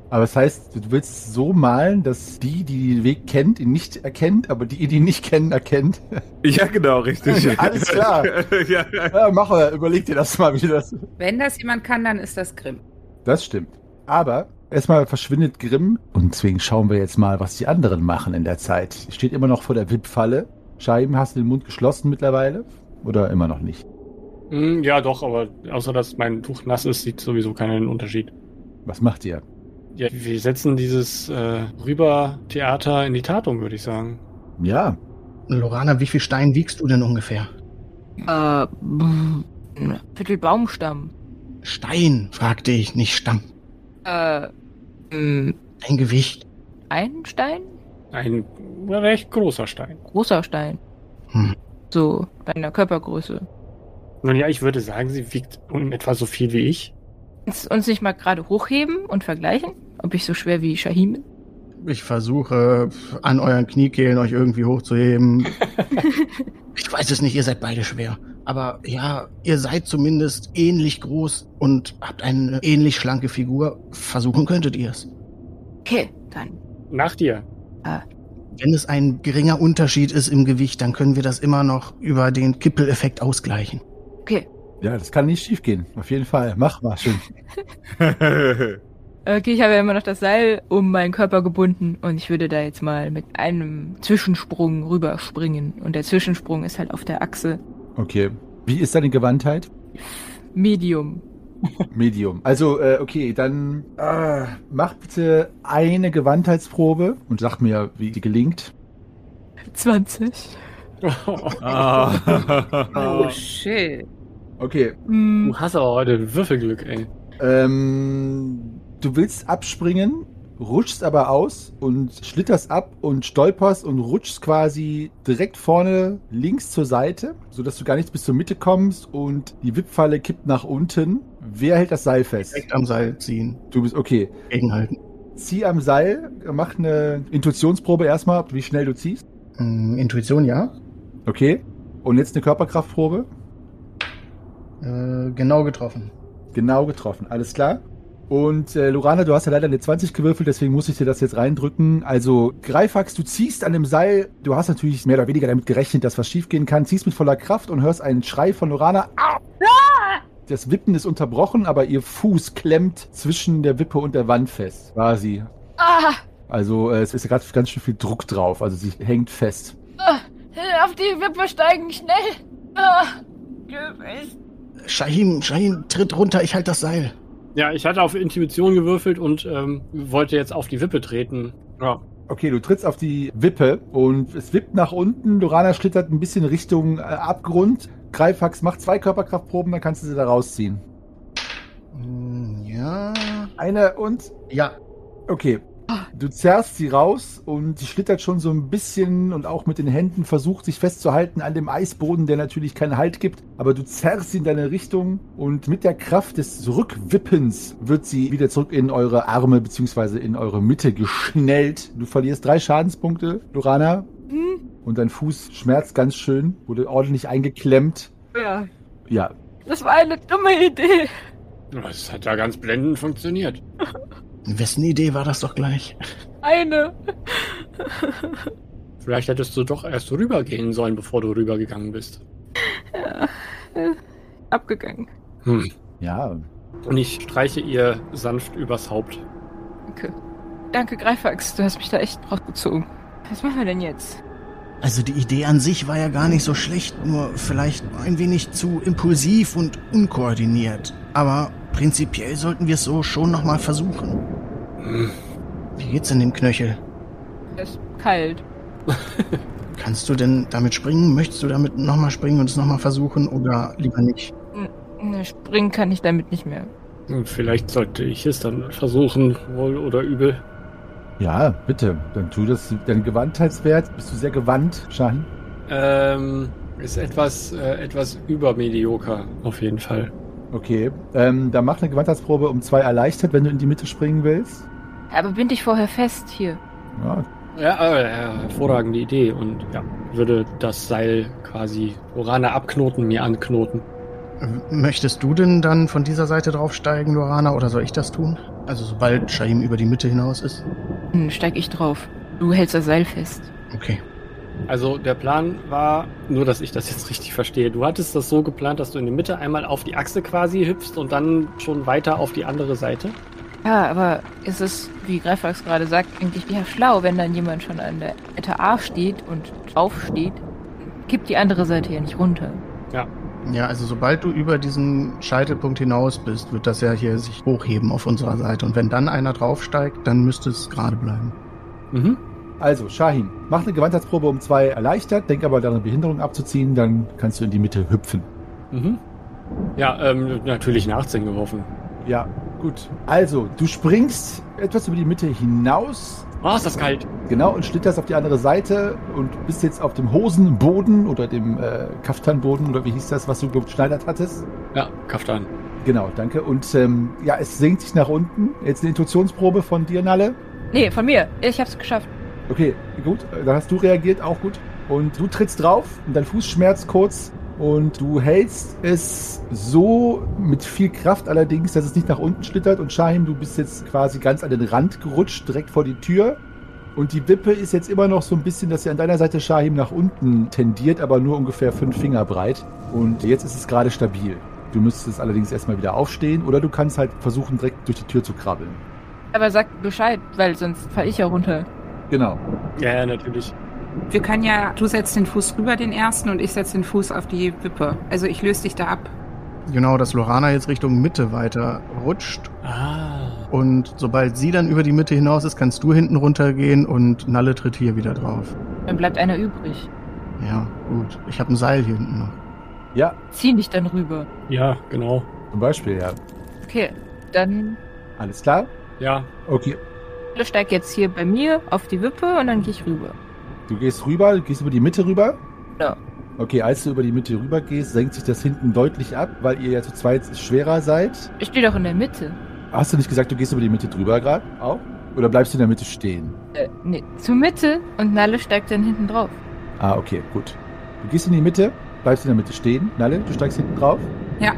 Aber das heißt, du willst so malen, dass die, die den Weg kennt, ihn nicht erkennt, aber die, die ihn nicht kennen, erkennt. (laughs) Ja, genau, richtig. (laughs) Alles klar. (laughs) ja, Ja, mach mal, überleg dir das mal, wie das. Wenn das jemand kann, dann ist das Grimm. Das stimmt. Aber erstmal verschwindet Grimm und deswegen schauen wir jetzt mal, was die anderen machen in der Zeit. Steht immer noch vor der Wippfalle. Scheiben, hast du den Mund geschlossen mittlerweile? Oder immer noch nicht? Hm, ja, doch, aber außer dass mein Tuch nass ist, sieht sowieso keinen Unterschied. Was macht ihr? Ja, wir setzen dieses äh, Rüber-Theater in die Tat um, würde ich sagen. Ja, Lorana, wie viel Stein wiegst du denn ungefähr? Äh, ein Viertel Baumstamm. Stein, fragte ich, nicht Stamm. Äh, mh, Ein Gewicht. ein Stein? Ein recht großer Stein. Großer Stein. Hm. So, deiner Körpergröße. Nun ja, ich würde sagen, sie wiegt um etwa so viel wie ich. Uns, uns nicht mal gerade hochheben und vergleichen, ob ich so schwer wie Shahim bin? Ich versuche an euren Kniekehlen euch irgendwie hochzuheben. (laughs) ich weiß es nicht, ihr seid beide schwer. Aber ja, ihr seid zumindest ähnlich groß und habt eine ähnlich schlanke Figur. Versuchen könntet ihr es. Okay, dann. Nach dir. Wenn es ein geringer Unterschied ist im Gewicht, dann können wir das immer noch über den Kippeleffekt ausgleichen. Okay. ja, das kann nicht schiefgehen. Auf jeden Fall. Mach mal schön. (laughs) (laughs) Okay, ich habe ja immer noch das Seil um meinen Körper gebunden und ich würde da jetzt mal mit einem Zwischensprung rüberspringen. Und der Zwischensprung ist halt auf der Achse Okay. Wie ist deine Gewandtheit? Medium. Medium. Also, äh, okay, dann äh, mach bitte eine Gewandtheitsprobe und sag mir, wie die gelingt. 20. (laughs) Oh, shit. Okay. Hm, Du hast aber heute Würfelglück, ey. Ähm, du willst abspringen, rutschst aber aus und schlitterst ab und stolperst und rutschst quasi direkt vorne links zur Seite, sodass du gar nicht bis zur Mitte kommst und die Wippfalle kippt nach unten. Wer hält das Seil fest? Direkt am Seil ziehen, Du bist okay. gegenhalten. Zieh am Seil, mach eine Intuitionsprobe erstmal, wie schnell du ziehst. Hm, Intuition, ja. Okay. Und jetzt eine Körperkraftprobe. Äh, genau getroffen. Genau getroffen, alles klar. Und äh, Lorana, du hast ja leider eine 20 gewürfelt, deswegen muss ich dir das jetzt reindrücken. Also, Greifax, du ziehst an dem Seil, du hast natürlich mehr oder weniger damit gerechnet, dass was schiefgehen kann, ziehst mit voller Kraft und hörst einen Schrei von Lorana. Au! Das Wippen ist unterbrochen, aber ihr Fuß klemmt zwischen der Wippe und der Wand fest, quasi. ah, Also, äh, es ist gerade ganz schön viel Druck drauf, also sie hängt fest. ah, auf die Wippe steigen, schnell. Ah. Shahim, Shahim, tritt runter, ich halte das Seil. Ja, ich hatte auf Intuition gewürfelt und ähm, wollte jetzt auf die Wippe treten. Ja. Okay, du trittst auf die Wippe und es wippt nach unten. Lorana schlittert ein bisschen Richtung äh, Abgrund. Greifax macht zwei Körperkraftproben, dann kannst du sie da rausziehen. Hm, Ja. Eine und. Ja. Okay. Du zerrst sie raus und sie schlittert schon so ein bisschen und auch mit den Händen versucht sich festzuhalten an dem Eisboden, der natürlich keinen Halt gibt. Aber du zerrst sie in deine Richtung und mit der Kraft des Rückwippens wird sie wieder zurück in eure Arme bzw. in eure Mitte geschnellt. Du verlierst drei Schadenspunkte, Lorana. Hm? Und dein Fuß schmerzt ganz schön, wurde ordentlich eingeklemmt. Ja, Ja, das war eine dumme Idee. Das hat ja ganz blendend funktioniert. (laughs) Wessen Idee war das doch gleich? Eine. Vielleicht hättest du doch erst rübergehen sollen, bevor du rübergegangen bist. Ja, äh, abgegangen. Hm. ja. Und ich streiche ihr sanft übers Haupt. Danke. Danke, Greifax. Du hast mich da echt rausgezogen. Was machen wir denn jetzt? Also die Idee an sich war ja gar nicht so schlecht, nur vielleicht ein wenig zu impulsiv und unkoordiniert. Aber prinzipiell sollten wir es so schon nochmal versuchen. Hm. Wie geht's in dem Knöchel? Es ist kalt. (laughs) Kannst du denn damit springen? Möchtest du damit nochmal springen und es nochmal versuchen oder lieber nicht? Ne, Springen kann ich damit nicht mehr. Und Vielleicht sollte ich es dann versuchen, wohl oder übel. Ja, bitte. Dann tu das. Dein Gewandtheitswert. Bist du sehr gewandt, Shahin? Ähm, ist etwas, äh, etwas übermedioker, auf jeden Fall. Okay. Ähm, dann mach eine Gewandtheitsprobe um zwei erleichtert, wenn du in die Mitte springen willst. Aber bind dich vorher fest hier. Ja, Ja, äh, hervorragende Idee. Und ja, würde das Seil quasi Orana abknoten, mir anknoten. Möchtest du denn dann von dieser Seite draufsteigen, Lorana, oder soll ich das tun? Also sobald Shaim über die Mitte hinaus ist? Dann steig ich drauf. Du hältst das Seil fest. Okay. Also der Plan war, nur dass ich das jetzt richtig verstehe, du hattest das so geplant, dass du in die Mitte einmal auf die Achse quasi hüpfst und dann schon weiter auf die andere Seite. Ja, aber ist es, wie Greifax gerade sagt, eigentlich eher schlau, wenn dann jemand schon an der Ette A steht und drauf steht, kippt die andere Seite ja nicht runter. Ja, also sobald du über diesen Scheitelpunkt hinaus bist, wird das ja hier sich hochheben auf unserer Seite. Und wenn dann einer draufsteigt, dann müsste es gerade bleiben. Mhm. Also, Shahin, mach eine Gewandtheitsprobe um zwei erleichtert. Denk aber daran, Behinderung abzuziehen. Dann kannst du in die Mitte hüpfen. Mhm. Ja, ähm, natürlich nach 10 geworfen. Ja, gut. Also, du springst etwas über die Mitte hinaus. Oh, ist das kalt. Genau, und schlitterst auf die andere Seite und bist jetzt auf dem Hosenboden oder dem äh, Kaftanboden oder wie hieß das, was du geschneidert hattest. Ja, Kaftan. Genau, danke. Und ähm, ja, es senkt sich nach unten. Jetzt eine Intuitionsprobe von dir, Nalle. Nee, von mir. Ich hab's geschafft. Okay, gut. Dann hast du reagiert, auch gut. Und du trittst drauf und dein Fuß schmerzt kurz und du hältst es so mit viel Kraft allerdings, dass es nicht nach unten schlittert. Und Shahim, du bist jetzt quasi ganz an den Rand gerutscht, direkt vor die Tür. Und die Wippe ist jetzt immer noch so ein bisschen, dass sie an deiner Seite Shahim nach unten tendiert, aber nur ungefähr fünf Finger breit. Und jetzt ist es gerade stabil. Du müsstest allerdings erstmal wieder aufstehen oder du kannst halt versuchen, direkt durch die Tür zu krabbeln. Aber sag Bescheid, weil sonst fall ich ja runter. Genau. Ja, ja, natürlich. Wir können ja, du setzt den Fuß rüber, den ersten, und ich setze den Fuß auf die Wippe. Also ich löse dich da ab. Genau, dass Lorana jetzt Richtung Mitte weiter rutscht. Ah. Und sobald sie dann über die Mitte hinaus ist, kannst du hinten runtergehen und Nalle tritt hier wieder drauf. Dann bleibt einer übrig. Ja, gut. Ich habe ein Seil hier hinten noch. Ja, Zieh dich dann rüber. Ja, genau. zum Beispiel, ja. Okay, dann Alles klar? Ja, Okay. Steig jetzt hier bei mir auf die Wippe und dann gehe ich rüber. Du gehst rüber, du gehst über die Mitte rüber. Ja. Okay, als du über die Mitte rüber gehst, senkt sich das hinten deutlich ab, weil ihr ja zu zweit schwerer seid. Ich stehe doch in der Mitte. Hast du nicht gesagt, du gehst über die Mitte drüber gerade auch? Oder bleibst du in der Mitte stehen? Äh, nee, zur Mitte und Nalle steigt dann hinten drauf. Ah, okay, gut. Du gehst in die Mitte, bleibst in der Mitte stehen. Nalle, du steigst hinten drauf? Ja.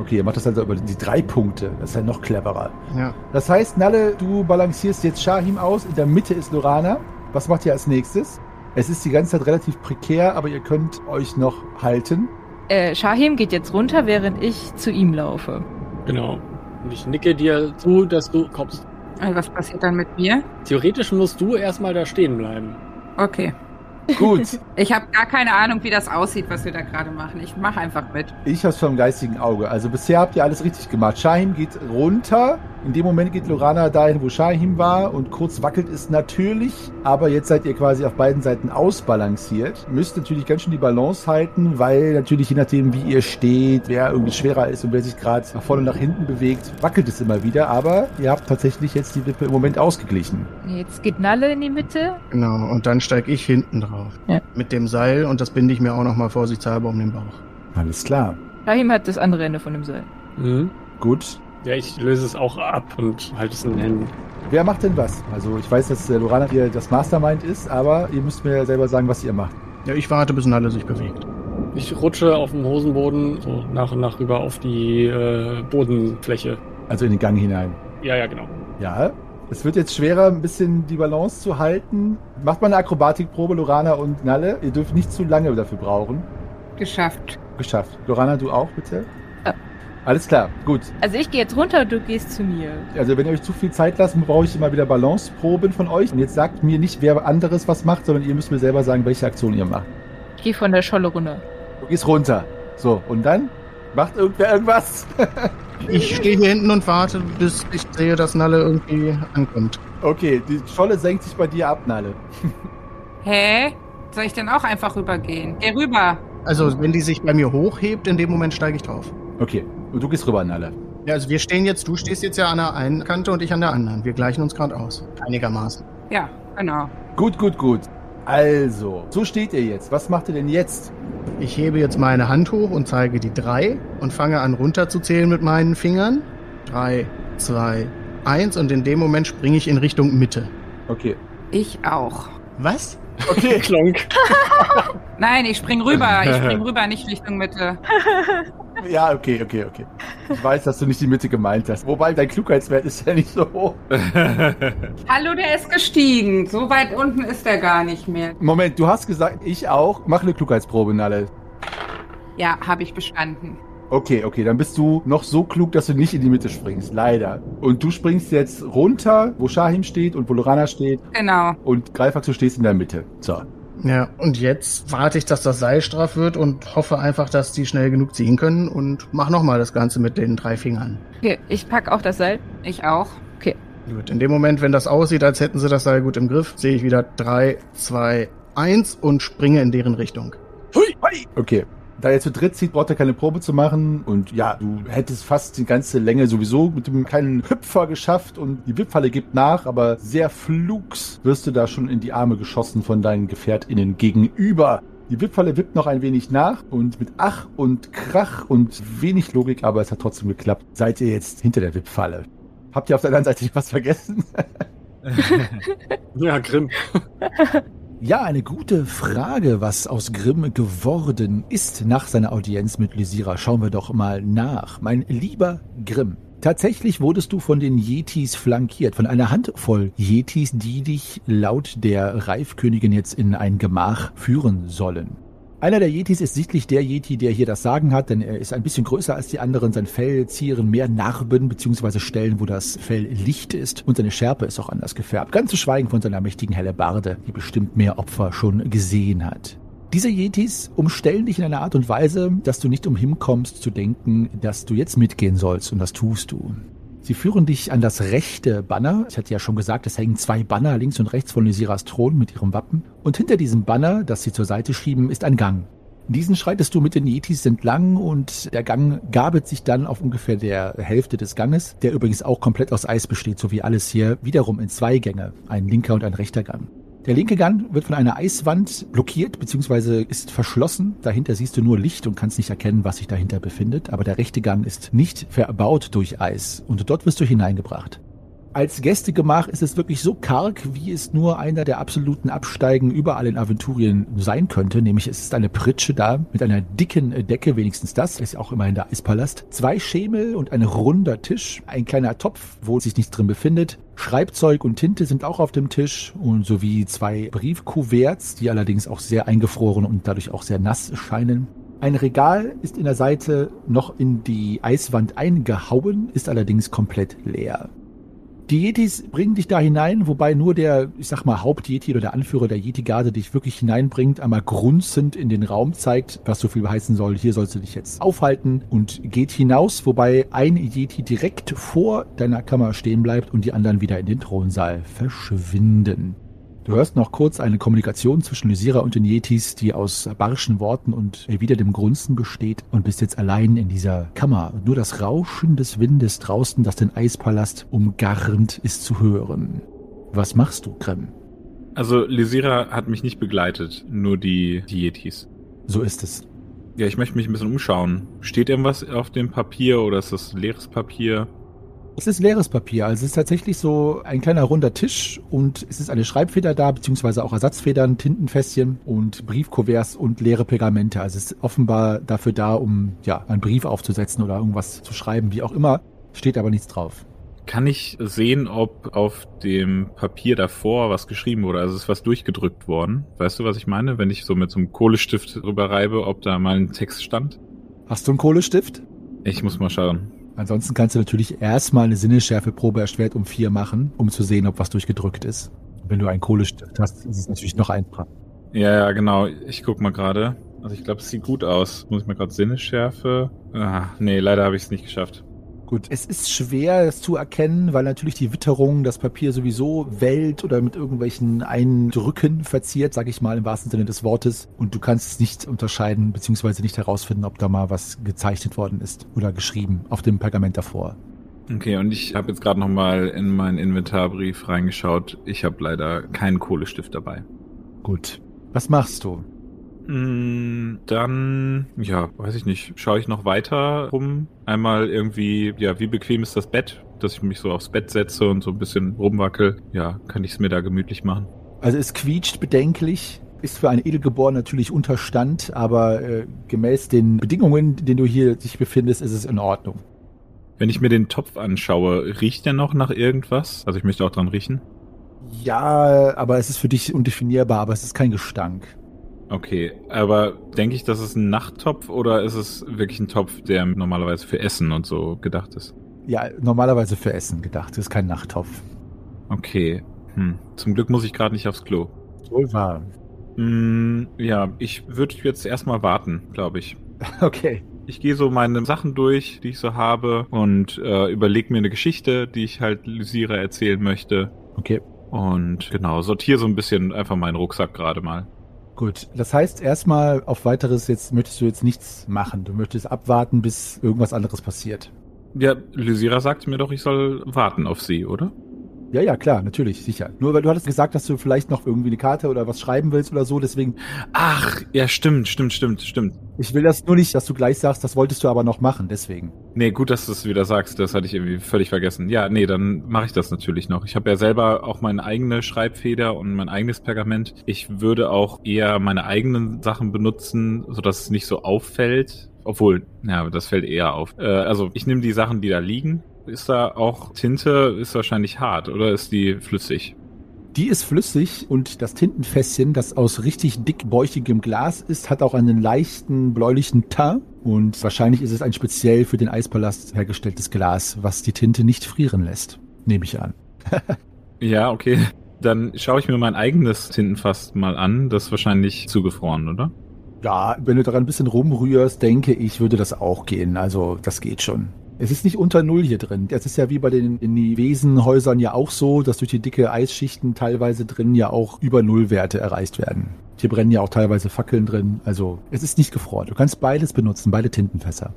Okay, ihr macht das also über die drei Punkte. Das ist ja noch cleverer. Ja. Das heißt, Nalle, du balancierst jetzt Shahim aus. In der Mitte ist Lorana. Was macht ihr als nächstes? Es ist die ganze Zeit relativ prekär, aber ihr könnt euch noch halten. Äh, Shahim geht jetzt runter, während ich zu ihm laufe. genau. Und ich nicke dir zu, dass du kommst. Also was passiert dann mit mir? Theoretisch musst du erstmal da stehen bleiben. Okay. Gut, (laughs) Ich habe gar keine Ahnung, wie das aussieht, was wir da gerade machen. Ich mache einfach mit. ich hab's vom geistigen Auge. Also bisher habt ihr alles richtig gemacht. Shahim geht runter. In dem Moment geht Lorana dahin, wo Shahim war. Und kurz wackelt es natürlich. Aber jetzt seid ihr quasi auf beiden Seiten ausbalanciert. Müsst natürlich ganz schön die Balance halten, weil natürlich je nachdem, wie ihr steht, wer irgendwie schwerer ist und wer sich gerade nach vorne und nach hinten bewegt, wackelt es immer wieder. Aber ihr habt tatsächlich jetzt die Wippe im Moment ausgeglichen. Jetzt geht Nalle in die Mitte. Genau. Und dann steige ich hinten drauf. Ja. Mit dem Seil und das binde ich mir auch nochmal vorsichtshalber um den Bauch. Alles klar. Shahim hat das andere Ende von dem Seil. Mhm. Gut. Ja, ich löse es auch ab und halte es in den Händen. Wer macht denn was? Also ich weiß, dass äh, Lorana hier das Mastermind ist, aber ihr müsst mir selber sagen, was ihr macht. Ja, ich warte, bis Nalle sich bewegt. Ich rutsche auf dem Hosenboden so nach und nach rüber auf die äh, Bodenfläche. Also in den Gang hinein. Ja, ja, genau. Ja, es wird jetzt schwerer, ein bisschen die Balance zu halten. Macht mal eine Akrobatikprobe, Lorana und Nalle. Ihr dürft nicht zu lange dafür brauchen. Geschafft. Geschafft. Lorana, du auch, bitte? Ja. Alles klar, gut. Also ich gehe jetzt runter und du gehst zu mir. Also wenn ihr euch zu viel Zeit lasst, brauche ich immer wieder Balanceproben von euch. Und jetzt sagt mir nicht, wer anderes was macht, sondern ihr müsst mir selber sagen, welche Aktion ihr macht. Ich gehe von der Scholle runter. Du gehst runter. So, und dann? Macht irgendwer irgendwas? (laughs) Ich stehe hier hinten und warte, bis ich sehe, dass Nalle irgendwie ankommt. okay, die Scholle senkt sich bei dir ab, Nalle. (laughs) Hä? Soll ich denn auch einfach rübergehen? Geh rüber. Also, wenn die sich bei mir hochhebt, in dem Moment steige ich drauf. Okay, und du gehst rüber, Nalle. Ja, also wir stehen jetzt, du stehst jetzt ja an der einen Kante und ich an der anderen. Wir gleichen uns gerade aus. Einigermaßen. Ja, genau. Gut, gut, gut. Also, so steht ihr jetzt. Was macht ihr denn jetzt? Ich hebe jetzt meine Hand hoch und zeige die drei und fange an runterzuzählen mit meinen Fingern. Drei, zwei, eins und in dem Moment springe ich in Richtung Mitte. Okay. Ich auch. Was? Okay, (laughs) Klonk. (laughs) Nein, ich spring rüber. Ich (laughs) spring rüber, nicht Richtung Mitte. Ja, okay, okay, okay. Ich weiß, dass du nicht die Mitte gemeint hast. Wobei, dein Klugheitswert ist ja nicht so hoch. Hallo, der ist gestiegen. So weit unten ist er gar nicht mehr. Moment, du hast gesagt, ich auch. Mach eine Klugheitsprobe, Nalle. Ja, habe ich bestanden. Okay, okay, dann bist du noch so klug, dass du nicht in die Mitte springst. Leider. Und du springst jetzt runter, wo Shahim steht und wo Lorana steht. Genau. Und Greifax, du stehst in der Mitte. So. Ja, und jetzt warte ich, dass das Seil straff wird und hoffe einfach, dass die schnell genug ziehen können und mach nochmal das Ganze mit den drei Fingern. Okay, ich pack auch das Seil. Ich auch. Gut, in dem Moment, wenn das aussieht, als hätten sie das Seil gut im Griff, sehe ich wieder drei, zwei, eins und springe in deren Richtung. Hui, hui. Okay. Da ihr zu dritt zieht, braucht ihr keine Probe zu machen. Und ja, du hättest fast die ganze Länge sowieso mit dem kleinen Hüpfer geschafft und die Wippfalle gibt nach, aber sehr flugs wirst du da schon in die Arme geschossen von deinen GefährtInnen gegenüber. Die Wippfalle wippt noch ein wenig nach und mit Ach und Krach und wenig Logik, aber es hat trotzdem geklappt, seid ihr jetzt hinter der Wippfalle. Habt ihr auf der anderen Seite was vergessen? (laughs) (laughs) Ja, Grimm. (laughs) Ja, eine gute Frage, was aus Grimm geworden ist nach seiner Audienz mit Lysira. Schauen wir doch mal nach. Mein lieber Grimm. Tatsächlich wurdest du von den Yetis flankiert, von einer Handvoll Yetis, die dich laut der Reifkönigin jetzt in ein Gemach führen sollen. Einer der Yetis ist sichtlich der Yeti, der hier das Sagen hat, denn er ist ein bisschen größer als die anderen. Sein Fell zieren mehr Narben bzw. Stellen, wo das Fell licht ist und seine Schärpe ist auch anders gefärbt. Ganz zu schweigen von seiner mächtigen Hellebarde, die bestimmt mehr Opfer schon gesehen hat. Diese Yetis umstellen dich in einer Art und Weise, dass du nicht umhin kommst zu denken, dass du jetzt mitgehen sollst und das tust du. Sie führen dich an das rechte Banner. Ich hatte ja schon gesagt, es hängen zwei Banner links und rechts von Lysiras Thron mit ihrem Wappen. Und hinter diesem Banner, das sie zur Seite schieben, ist ein Gang. Diesen schreitest du mit den Yetis entlang und der Gang gabelt sich dann auf ungefähr der Hälfte des Ganges, der übrigens auch komplett aus Eis besteht, so wie alles hier, wiederum in zwei Gänge, ein linker und ein rechter Gang. Der linke Gang wird von einer Eiswand blockiert bzw. ist verschlossen. Dahinter siehst du nur Licht und kannst nicht erkennen, was sich dahinter befindet. Aber der rechte Gang ist nicht verbaut durch Eis und dort wirst du hineingebracht. Als Gästegemach ist es wirklich so karg, wie es nur einer der absoluten Absteigen überall in Aventurien sein könnte. Nämlich es ist eine Pritsche da mit einer dicken Decke, wenigstens das, ist ja auch immerhin der Eispalast. Zwei Schemel und ein runder Tisch, ein kleiner Topf, wo sich nichts drin befindet. Schreibzeug und Tinte sind auch auf dem Tisch und sowie zwei Briefkuverts, die allerdings auch sehr eingefroren und dadurch auch sehr nass scheinen. Ein Regal ist in der Seite noch in die Eiswand eingehauen, ist allerdings komplett leer. Die Yetis bringen dich da hinein, wobei nur der, ich sag mal, Haupt-Yeti oder der Anführer der Yeti-Garde dich wirklich hineinbringt, einmal grunzend in den Raum zeigt, was so viel heißen soll, hier sollst du dich jetzt aufhalten und geht hinaus, wobei ein Yeti direkt vor deiner Kammer stehen bleibt und die anderen wieder in den Thronsaal verschwinden. Du hörst noch kurz eine Kommunikation zwischen Lysira und den Yetis, die aus barschen Worten und wieder dem Grunzen besteht und bist jetzt allein in dieser Kammer. Und nur das Rauschen des Windes draußen, das den Eispalast umgarnt, ist zu hören. Was machst du, Grimm? Also Lysira hat mich nicht begleitet, nur die, die Yetis. So ist es. Ja, ich möchte mich ein bisschen umschauen. Steht irgendwas auf dem Papier oder ist das leeres Papier? Es ist leeres Papier. Also es ist tatsächlich so ein kleiner runder Tisch und es ist eine Schreibfeder da, beziehungsweise auch Ersatzfedern, Tintenfässchen und Briefkuverts und leere Pergamente. Also es ist offenbar dafür da, um ja einen Brief aufzusetzen oder irgendwas zu schreiben, wie auch immer. Steht aber nichts drauf. Kann ich sehen, ob auf dem Papier davor was geschrieben wurde? Also ist was durchgedrückt worden? Weißt du, was ich meine? Wenn ich so mit so einem Kohlestift drüber reibe, ob da mal ein Text stand? Hast du einen Kohlestift? Ich muss mal schauen. Ansonsten kannst du natürlich erstmal eine Sinnesschärfeprobe erschwert um vier machen, um zu sehen, ob was durchgedrückt ist. Wenn du einen Kohlestift hast, ist es natürlich noch einfacher. Ja, ja, genau. Ich guck mal gerade. Also ich glaube, es sieht gut aus. Muss ich mal gerade Sinnesschärfe. Ah, nee, leider habe ich es nicht geschafft. Gut, es ist schwer, es zu erkennen, weil natürlich die Witterung das Papier sowieso wellt oder mit irgendwelchen Eindrücken verziert, sag ich mal im wahrsten Sinne des Wortes. Und du kannst es nicht unterscheiden, beziehungsweise nicht herausfinden, ob da mal was gezeichnet worden ist oder geschrieben auf dem Pergament davor. Okay, und ich habe jetzt gerade noch mal in meinen Inventarbrief reingeschaut. Ich habe leider keinen Kohlestift dabei. Gut. Was machst du? Mm, Dann, ja, weiß ich nicht, schaue ich noch weiter rum. Einmal irgendwie, ja, wie bequem ist das Bett, dass ich mich so aufs Bett setze und so ein bisschen rumwackel. Ja, kann ich es mir da gemütlich machen. Also es quietscht bedenklich, ist für einen Edelgeboren natürlich Unterstand, aber äh, gemäß den Bedingungen, in denen du hier dich befindest, ist es in Ordnung. Wenn ich mir den Topf anschaue, riecht der noch nach irgendwas? Also ich möchte auch dran riechen. Ja, aber es ist für dich undefinierbar, aber es ist kein Gestank. Okay, aber denke ich, das ist ein Nachttopf oder ist es wirklich ein Topf, der normalerweise für Essen und so gedacht ist? Ja, normalerweise für Essen gedacht, ist kein Nachttopf. Okay, hm. zum Glück muss ich gerade nicht aufs Klo. Wohl wahr. Hm, ja, ich würde jetzt erstmal warten, glaube ich. (laughs) Okay. Ich gehe so meine Sachen durch, die ich so habe und äh, überlege mir eine Geschichte, die ich halt Lysira erzählen möchte. Okay. Und genau, sortiere so ein bisschen einfach meinen Rucksack gerade mal. Gut, das heißt erstmal auf weiteres jetzt möchtest du jetzt nichts machen. Du möchtest abwarten, bis irgendwas anderes passiert. Ja, Lysira sagte mir doch, ich soll warten auf sie, oder? Ja, ja, klar, natürlich, sicher. Nur weil du hattest gesagt, dass du vielleicht noch irgendwie eine Karte oder was schreiben willst oder so, deswegen. Ach, ja, stimmt, stimmt, stimmt, stimmt. Ich will das nur nicht, dass du gleich sagst, das wolltest du aber noch machen, deswegen. Nee, gut, dass du es wieder sagst, das hatte ich irgendwie völlig vergessen. Ja, nee, dann mache ich das natürlich noch. Ich habe ja selber auch meine eigene Schreibfeder und mein eigenes Pergament. Ich würde auch eher meine eigenen Sachen benutzen, sodass es nicht so auffällt. Obwohl, ja, das fällt eher auf. Äh, also ich nehme die Sachen, die da liegen. Ist da auch Tinte, ist wahrscheinlich hart oder ist die flüssig? Die ist flüssig und das Tintenfässchen, das aus richtig dickbäuchigem Glas ist, hat auch einen leichten bläulichen Teint und wahrscheinlich ist es ein speziell für den Eispalast hergestelltes Glas, was die Tinte nicht frieren lässt. Nehme ich an. (laughs) Ja, okay. Dann schaue ich mir mein eigenes Tintenfass mal an. Das ist wahrscheinlich zugefroren, oder? Ja, wenn du daran ein bisschen rumrührst, denke ich, würde das auch gehen. Also, das geht schon. Es ist nicht unter Null hier drin. Es ist ja wie bei den Wesenhäusern ja auch so, dass durch die dicke Eisschichten teilweise drin ja auch über Nullwerte erreicht werden. Hier brennen ja auch teilweise Fackeln drin. Also es ist nicht gefroren. Du kannst beides benutzen, beide Tintenfässer.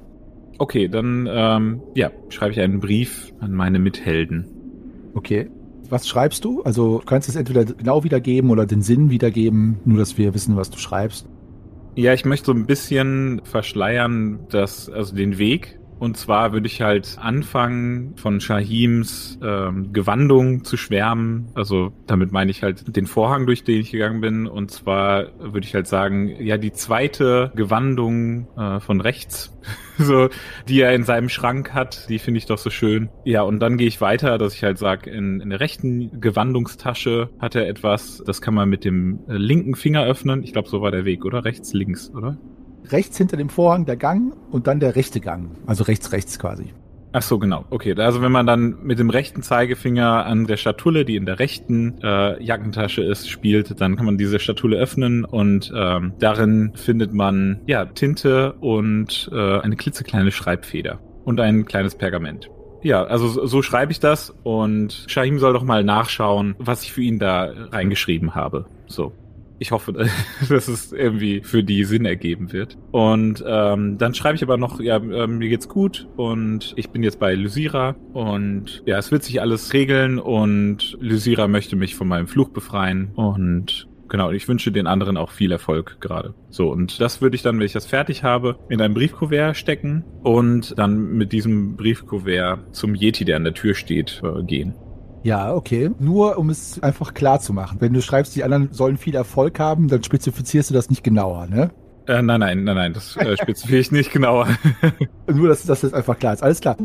Okay, dann ähm, ja, schreibe ich einen Brief an meine Mithelden. Okay. Was schreibst du? Also du kannst es entweder genau wiedergeben oder den Sinn wiedergeben, nur dass wir wissen, was du schreibst. Ja, ich möchte so ein bisschen verschleiern, dass, also den Weg. Und zwar würde ich halt anfangen, von Shahims ähm, Gewandung zu schwärmen. Also damit meine ich halt den Vorhang, durch den ich gegangen bin. Und zwar würde ich halt sagen, ja, die zweite Gewandung äh, von rechts, (laughs) so, die er in seinem Schrank hat, die finde ich doch so schön. Ja, und dann gehe ich weiter, dass ich halt sage, in, in der rechten Gewandungstasche hat er etwas, das kann man mit dem äh, linken Finger öffnen. Ich glaube, so war der Weg, oder? Rechts, links, oder? Rechts hinter dem Vorhang der Gang und dann der rechte Gang. Also rechts, rechts quasi. Ach so, genau. Okay, also wenn man dann mit dem rechten Zeigefinger an der Schatulle, die in der rechten äh, Jackentasche ist, spielt, dann kann man diese Schatulle öffnen und ähm, darin findet man ja Tinte und äh, eine klitzekleine Schreibfeder und ein kleines Pergament. Ja, also so, so schreibe ich das und Shahim soll doch mal nachschauen, was ich für ihn da reingeschrieben habe. So. Ich hoffe, (laughs) dass es irgendwie für die Sinn ergeben wird. Und ähm, dann schreibe ich aber noch, ja, äh, mir geht's gut und ich bin jetzt bei Lysira und ja, es wird sich alles regeln und Lysira möchte mich von meinem Fluch befreien und Genau, ich wünsche den anderen auch viel Erfolg gerade. So, und das würde ich dann, wenn ich das fertig habe, in ein Briefkuvert stecken und dann mit diesem Briefkuvert zum Yeti, der an der Tür steht, äh, gehen. Ja, okay. Nur um es einfach klar zu machen. Wenn du schreibst, die anderen sollen viel Erfolg haben, dann spezifizierst du das nicht genauer, ne? Äh, nein, nein, nein, nein, das äh, (laughs) spezifiziere ich nicht genauer. Nur, dass das jetzt einfach klar ist. Alles klar.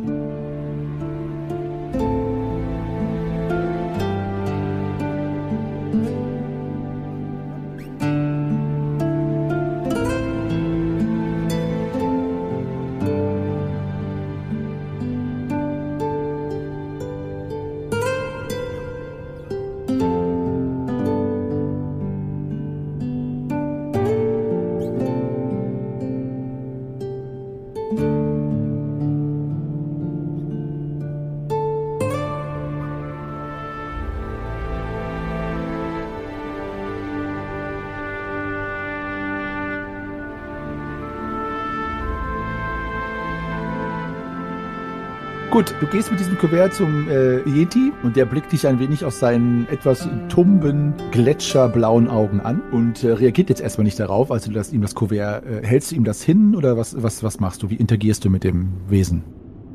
Gut, du gehst mit diesem Kuvert zum äh, Yeti und der blickt dich ein wenig aus seinen etwas tumben, gletscherblauen Augen an und äh, reagiert jetzt erstmal nicht darauf, als du das, ihm das Kuvert, äh, hältst du ihm das hin oder was, was, was machst du? Wie interagierst du mit dem Wesen?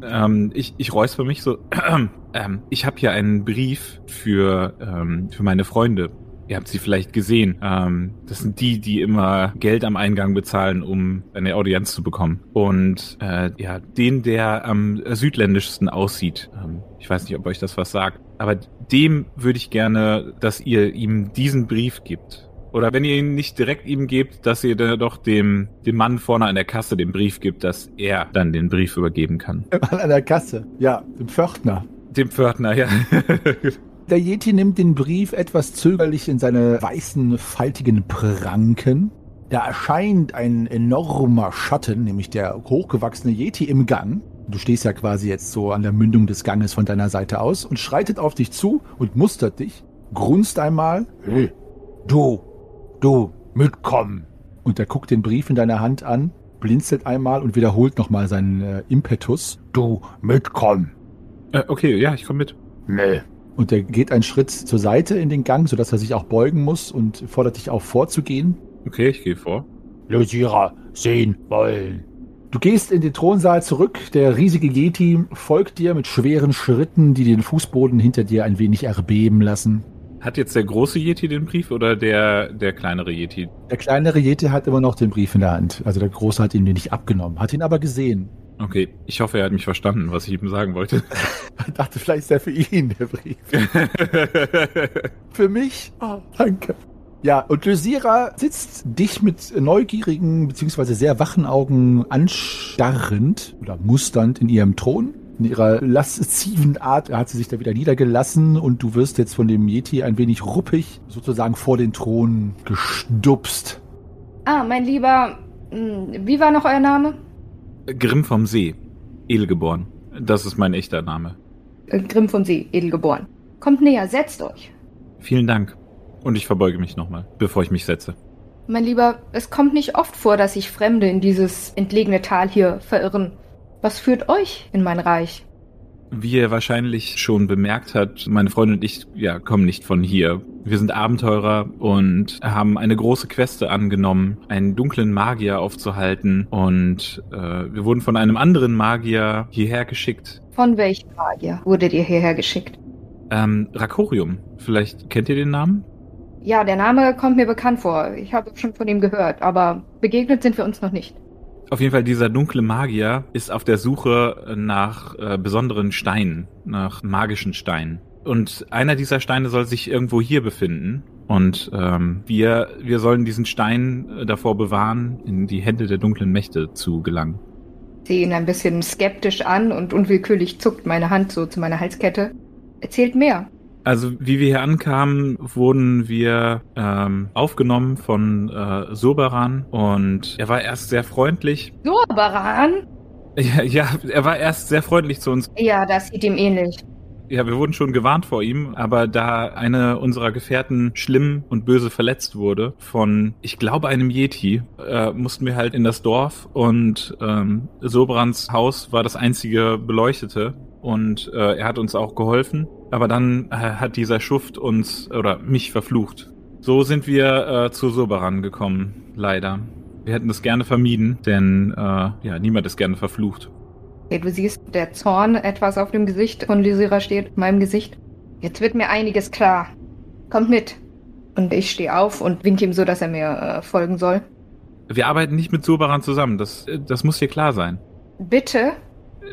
Ähm, ich, ich räusper mich so. (clears throat) ähm, ich habe hier einen Brief für, ähm, für meine Freunde. Ihr habt sie vielleicht gesehen. Ähm, das sind die, die immer Geld am Eingang bezahlen, um eine Audienz zu bekommen. Und äh, ja, den, der am südländischsten aussieht. Ähm, ich weiß nicht, ob euch das was sagt. Aber dem würde ich gerne, dass ihr ihm diesen Brief gibt. Oder wenn ihr ihn nicht direkt ihm gebt, dass ihr da doch dem, dem Mann vorne an der Kasse den Brief gibt, dass er dann den Brief übergeben kann. Mann an der Kasse. Ja, dem Pförtner. Dem Pförtner, ja. (laughs) Der Yeti nimmt den Brief etwas zögerlich in seine weißen, faltigen Pranken. Da erscheint ein enormer Schatten, nämlich der hochgewachsene Yeti im Gang. Du stehst ja quasi jetzt so an der Mündung des Ganges von deiner Seite aus und schreitet auf dich zu und mustert dich, grunzt einmal. Hey, du, du, mitkommen. Und er guckt den Brief in deiner Hand an, blinzelt einmal und wiederholt nochmal seinen äh, Impetus. Du, mitkommen. äh, okay, ja, ich komme mit. Nee. Und er geht einen Schritt zur Seite in den Gang, sodass er sich auch beugen muss und fordert dich auf, vorzugehen. Okay, ich gehe vor. Losierer sehen wollen. Du gehst in den Thronsaal zurück. Der riesige Yeti folgt dir mit schweren Schritten, die den Fußboden hinter dir ein wenig erbeben lassen. Hat jetzt der große Yeti den Brief oder der, der kleinere Yeti? Der kleinere Yeti hat immer noch den Brief in der Hand. Also der große hat ihn dir nicht abgenommen, hat ihn aber gesehen. Okay, ich hoffe, er hat mich verstanden, was ich ihm sagen wollte. Ich (laughs) (laughs) dachte, vielleicht ist er für ihn der Brief. (laughs) Für mich? Oh, danke. Ja, und Lysira sitzt dich mit neugierigen bzw. sehr wachen Augen anstarrend oder musternd in ihrem Thron. In ihrer lasziven Art hat sie sich da wieder niedergelassen und du wirst jetzt von dem Yeti ein wenig ruppig sozusagen vor den Thron gestupst. Ah, mein Lieber, mh, wie war noch euer Name? Grimm vom See. Edelgeboren. Das ist mein echter Name. Äh, Grimm von See, edelgeboren. Kommt näher, setzt euch. Vielen Dank. Und ich verbeuge mich nochmal, bevor ich mich setze. Mein Lieber, es kommt nicht oft vor, dass sich Fremde in dieses entlegene Tal hier verirren. Was führt euch in mein Reich? Wie ihr wahrscheinlich schon bemerkt habt, meine Freundin und ich ja, kommen nicht von hier. Wir sind Abenteurer und haben eine große Queste angenommen, einen dunklen Magier aufzuhalten. Und äh, wir wurden von einem anderen Magier hierher geschickt. Von welchem Magier wurdet ihr hierher geschickt? Ähm, Rakorium. Vielleicht kennt ihr den Namen? Ja, der Name kommt mir bekannt vor. Ich habe schon von ihm gehört, aber begegnet sind wir uns noch nicht. Auf jeden Fall, dieser dunkle Magier ist auf der Suche nach äh, besonderen Steinen, nach magischen Steinen. Und einer dieser Steine soll sich irgendwo hier befinden. Und ähm, wir, wir sollen diesen Stein äh, davor bewahren, in die Hände der dunklen Mächte zu gelangen. Ich sehe ihn ein bisschen skeptisch an und unwillkürlich zuckt meine Hand so zu meiner Halskette. Erzählt mehr. Also wie wir hier ankamen, wurden wir ähm, aufgenommen von äh, Soberan und er war erst sehr freundlich. Sorbaran? Ja, ja, er war erst sehr freundlich zu uns. Ja, das sieht ihm ähnlich. Ja, wir wurden schon gewarnt vor ihm, aber da eine unserer Gefährten schlimm und böse verletzt wurde von, ich glaube, einem Yeti, äh, mussten wir halt in das Dorf und ähm, Sobrans Haus war das einzige beleuchtete und äh, er hat uns auch geholfen. Aber dann äh, hat dieser Schuft uns oder mich verflucht. So sind wir äh, zu Soberan gekommen, leider. Wir hätten das gerne vermieden, denn äh, ja, niemand ist gerne verflucht. Okay, du siehst, der Zorn etwas auf dem Gesicht von Lysira steht, in meinem Gesicht. Jetzt wird mir einiges klar. Kommt mit. Und ich stehe auf und winke ihm so, dass er mir äh, folgen soll. Wir arbeiten nicht mit Soberan zusammen, das, äh, das muss dir klar sein. Bitte?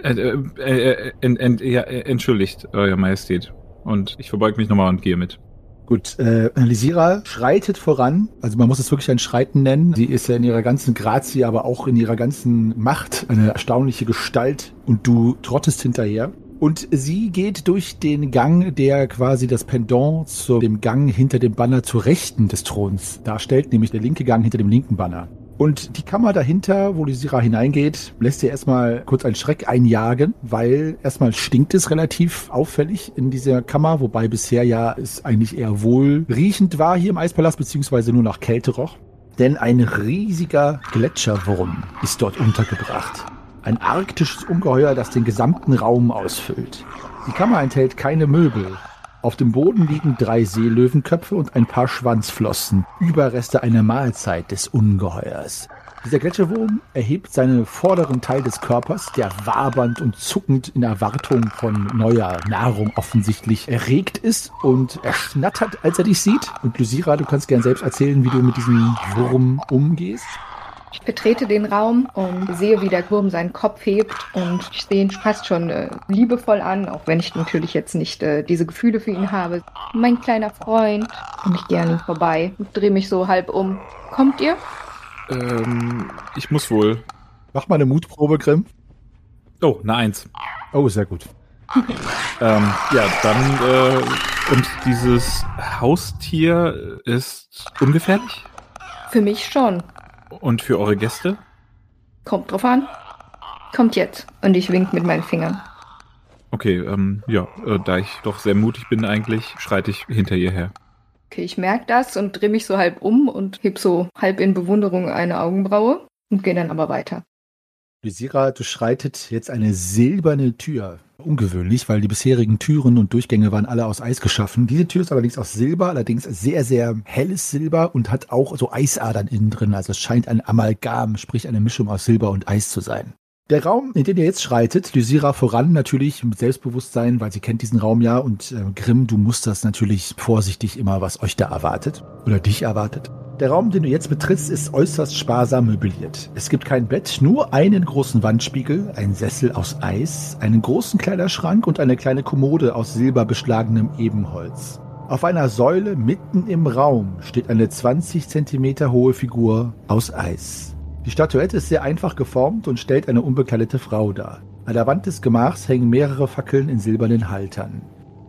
Äh, äh, äh, ent, ent, ja, entschuldigt, Euer Majestät. Und ich verbeuge mich nochmal und gehe mit. Gut, äh, Lisira schreitet voran. Also man muss es wirklich ein Schreiten nennen. Sie ist ja in ihrer ganzen Grazie, aber auch in ihrer ganzen Macht eine erstaunliche Gestalt und du trottest hinterher. Und sie geht durch den Gang, der quasi das Pendant zu dem Gang hinter dem Banner zur Rechten des Throns darstellt, nämlich der linke Gang hinter dem linken Banner. Und die Kammer dahinter, wo die Sira hineingeht, lässt ihr erstmal kurz einen Schreck einjagen, weil erstmal stinkt es relativ auffällig in dieser Kammer, wobei bisher ja es eigentlich eher wohlriechend war hier im Eispalast, beziehungsweise nur nach Kälte roch. Denn ein riesiger Gletscherwurm ist dort untergebracht. Ein arktisches Ungeheuer, das den gesamten Raum ausfüllt. Die Kammer enthält keine Möbel. Auf dem Boden liegen drei Seelöwenköpfe und ein paar Schwanzflossen, Überreste einer Mahlzeit des Ungeheuers. Dieser Gletscherwurm erhebt seinen vorderen Teil des Körpers, der wabernd und zuckend in Erwartung von neuer Nahrung offensichtlich erregt ist und er schnattert, als er dich sieht. Und Lysira, du kannst gern selbst erzählen, wie du mit diesem Wurm umgehst. Ich betrete den Raum und sehe, wie der Wurm seinen Kopf hebt und ich sehe ihn fast schon äh, liebevoll an, auch wenn ich natürlich jetzt nicht äh, diese Gefühle für ihn habe. Mein kleiner Freund. Und ich gehe an ihm vorbei und drehe mich so halb um. Kommt ihr? Ähm, ich muss wohl. Mach mal eine Mutprobe, Grimm. Oh, eine Eins. Oh, sehr gut. (laughs) Ähm, ja, dann, äh, und dieses Haustier ist ungefährlich? Für mich schon. Und für eure Gäste? Kommt drauf an. Kommt jetzt. Und ich wink mit meinen Fingern. Okay, ähm, ja, äh, da ich doch sehr mutig bin eigentlich, schreite ich hinter ihr her. Okay, ich merke das und drehe mich so halb um und heb so halb in Bewunderung eine Augenbraue und gehe dann aber weiter. Lysira durchschreitet jetzt eine silberne Tür. Ungewöhnlich, weil die bisherigen Türen und Durchgänge waren alle aus Eis geschaffen. Diese Tür ist allerdings aus Silber, allerdings sehr, sehr helles Silber und hat auch so Eisadern innen drin. Also es scheint ein Amalgam, sprich eine Mischung aus Silber und Eis zu sein. Der Raum, in den ihr jetzt schreitet, Lysira voran natürlich mit Selbstbewusstsein, weil sie kennt diesen Raum ja und äh, Grimm, du musst das natürlich vorsichtig immer, was euch da erwartet oder dich erwartet. Der Raum, den du jetzt betrittst, ist äußerst sparsam möbliert. Es gibt kein Bett, nur einen großen Wandspiegel, einen Sessel aus Eis, einen großen Kleiderschrank und eine kleine Kommode aus silberbeschlagenem Ebenholz. Auf einer Säule mitten im Raum steht eine 20 Zentimeter hohe Figur aus Eis. Die Statuette ist sehr einfach geformt und stellt eine unbekleidete Frau dar. An der Wand des Gemachs hängen mehrere Fackeln in silbernen Haltern.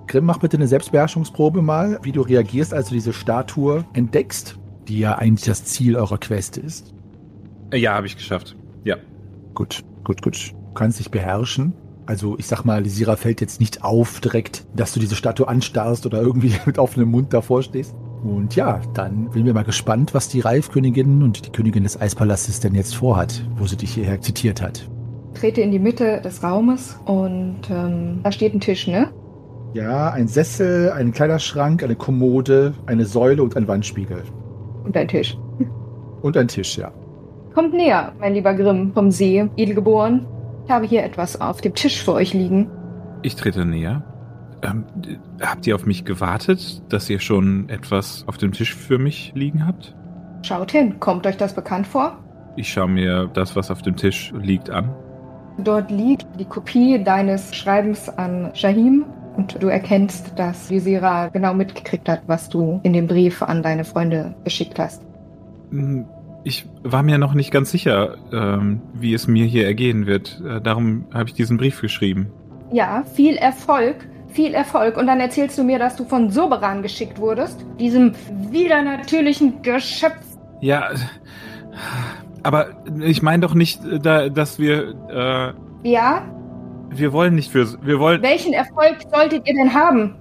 Grimm, mach bitte eine Selbstbeherrschungsprobe mal, wie du reagierst, als du diese Statue entdeckst, die ja eigentlich das Ziel eurer Quest ist. Äh, Ja, habe ich geschafft. Ja. Gut, gut, gut. Du kannst dich beherrschen. Also ich sag mal, Lisira fällt jetzt nicht auf direkt, dass du diese Statue anstarrst oder irgendwie (laughs) mit offenem Mund davor stehst. Und ja, dann bin mir mal gespannt, was die Reifkönigin und die Königin des Eispalastes denn jetzt vorhat, wo sie dich hierher zitiert hat. Trete in die Mitte des Raumes und ähm, da steht ein Tisch, ne? Ja, ein Sessel, ein Kleiderschrank, eine Kommode, eine Säule und ein Wandspiegel. Und ein Tisch. Und ein Tisch, ja. Kommt näher, mein lieber Grimm vom See, edelgeboren. Ich habe hier etwas auf dem Tisch für euch liegen. Ich trete näher. Ähm, habt ihr auf mich gewartet, dass ihr schon etwas auf dem Tisch für mich liegen habt? Schaut hin, kommt euch das bekannt vor? Ich schaue mir das, was auf dem Tisch liegt, an. Dort liegt die Kopie deines Schreibens an Shahim und du erkennst, dass Visira genau mitgekriegt hat, was du in dem Brief an deine Freunde geschickt hast. Hm, Ich war mir noch nicht ganz sicher, ähm, wie es mir hier ergehen wird. Äh, darum habe ich diesen Brief geschrieben. Ja, viel Erfolg, viel Erfolg. Und dann erzählst du mir, dass du von Soberan geschickt wurdest, diesem widernatürlichen Geschöpf. Ja, aber ich meine doch nicht, äh, da, dass wir, äh, Ja, wir wollen nicht für, wir wollen, welchen Erfolg solltet ihr denn haben?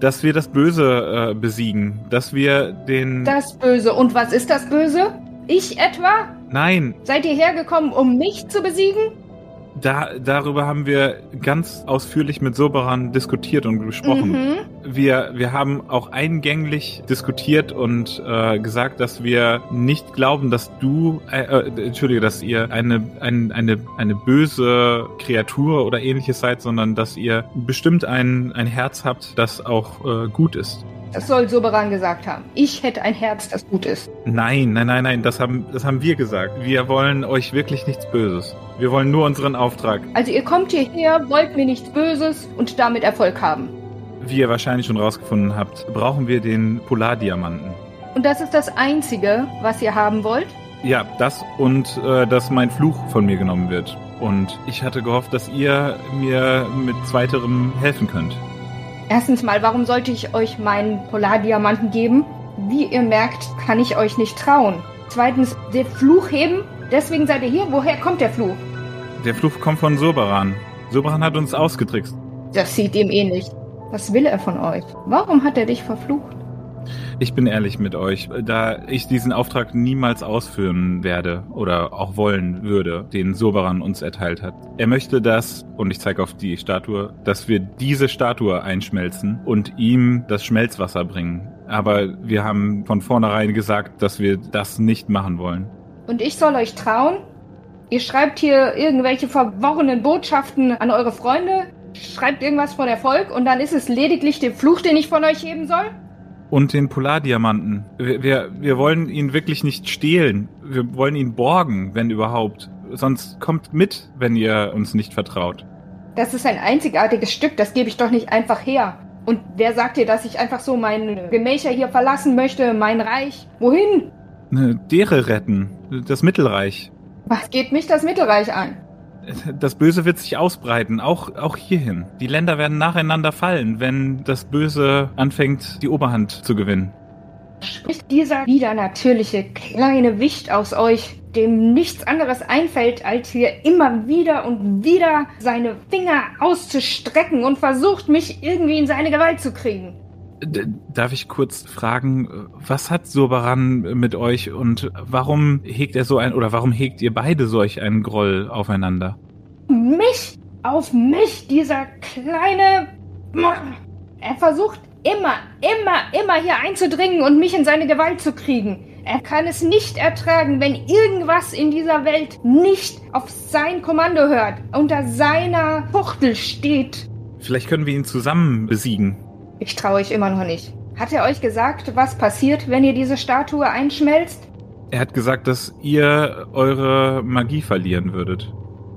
dass wir das Böse äh, besiegen, dass wir den, Das Böse. Und was ist das Böse? Ich etwa? nein, Seid ihr hergekommen, um mich zu besiegen? Da, darüber haben wir ganz ausführlich mit Soberan diskutiert und gesprochen. Mhm. Wir, wir haben auch eingänglich diskutiert und äh, gesagt, dass wir nicht glauben, dass du, äh, äh, entschuldige, dass ihr eine, ein, eine, eine böse Kreatur oder ähnliches seid, sondern dass ihr bestimmt ein, ein Herz habt, das auch äh, gut ist. Das soll Soberan gesagt haben. Ich hätte ein Herz, das gut ist. Nein, nein, nein, nein, das haben, das haben wir gesagt. Wir wollen euch wirklich nichts Böses. Wir wollen nur unseren Auftrag. Also ihr kommt hierher, wollt mir nichts Böses und damit Erfolg haben. Wie ihr wahrscheinlich schon rausgefunden habt, brauchen wir den Polardiamanten. Und das ist das Einzige, was ihr haben wollt? Ja, das und äh, dass mein Fluch von mir genommen wird. Und ich hatte gehofft, dass ihr mir mit zweiterem helfen könnt. Erstens mal, warum sollte ich euch meinen Polardiamanten geben? Wie ihr merkt, kann ich euch nicht trauen. Zweitens, der Fluch heben? Deswegen seid ihr hier? Woher kommt der Fluch? Der Fluch kommt von Soberan. Soberan hat uns ausgetrickst. Das sieht ihm ähnlich. Was will er von euch? Warum hat er dich verflucht? Ich bin ehrlich mit euch, da ich diesen Auftrag niemals ausführen werde oder auch wollen würde, den Soberan uns erteilt hat. Er möchte das, und ich zeige auf die Statue, dass wir diese Statue einschmelzen und ihm das Schmelzwasser bringen. Aber wir haben von vornherein gesagt, dass wir das nicht machen wollen. Und ich soll euch trauen? Ihr schreibt hier irgendwelche verworrenen Botschaften an eure Freunde, schreibt irgendwas von Erfolg und dann ist es lediglich der Fluch, den ich von euch heben soll? Und den Polardiamanten. Wir, wir, wir wollen ihn wirklich nicht stehlen. Wir wollen ihn borgen, wenn überhaupt. Sonst kommt mit, wenn ihr uns nicht vertraut. Das ist ein einzigartiges Stück, das gebe ich doch nicht einfach her. Und wer sagt dir, dass ich einfach so mein Gemächer hier verlassen möchte, mein Reich? Wohin? Dere retten. Das Mittelreich. Was geht mich das Mittelreich an? Das Böse wird sich ausbreiten, auch, auch hierhin. Die Länder werden nacheinander fallen, wenn das Böse anfängt, die Oberhand zu gewinnen. Spricht dieser widernatürliche kleine Wicht aus euch, dem nichts anderes einfällt, als hier immer wieder und wieder seine Finger auszustrecken und versucht, mich irgendwie in seine Gewalt zu kriegen. Darf ich kurz fragen, was hat Soberan mit euch und warum hegt er so ein oder warum hegt ihr beide solch einen Groll aufeinander? Mich? Auf mich, dieser kleine. Er versucht immer, immer, immer hier einzudringen und mich in seine Gewalt zu kriegen. Er kann es nicht ertragen, wenn irgendwas in dieser Welt nicht auf sein Kommando hört, unter seiner Fuchtel steht. Vielleicht können wir ihn zusammen besiegen. Ich traue euch immer noch nicht. Hat er euch gesagt, was passiert, wenn ihr diese Statue einschmelzt? Er hat gesagt, dass ihr eure Magie verlieren würdet.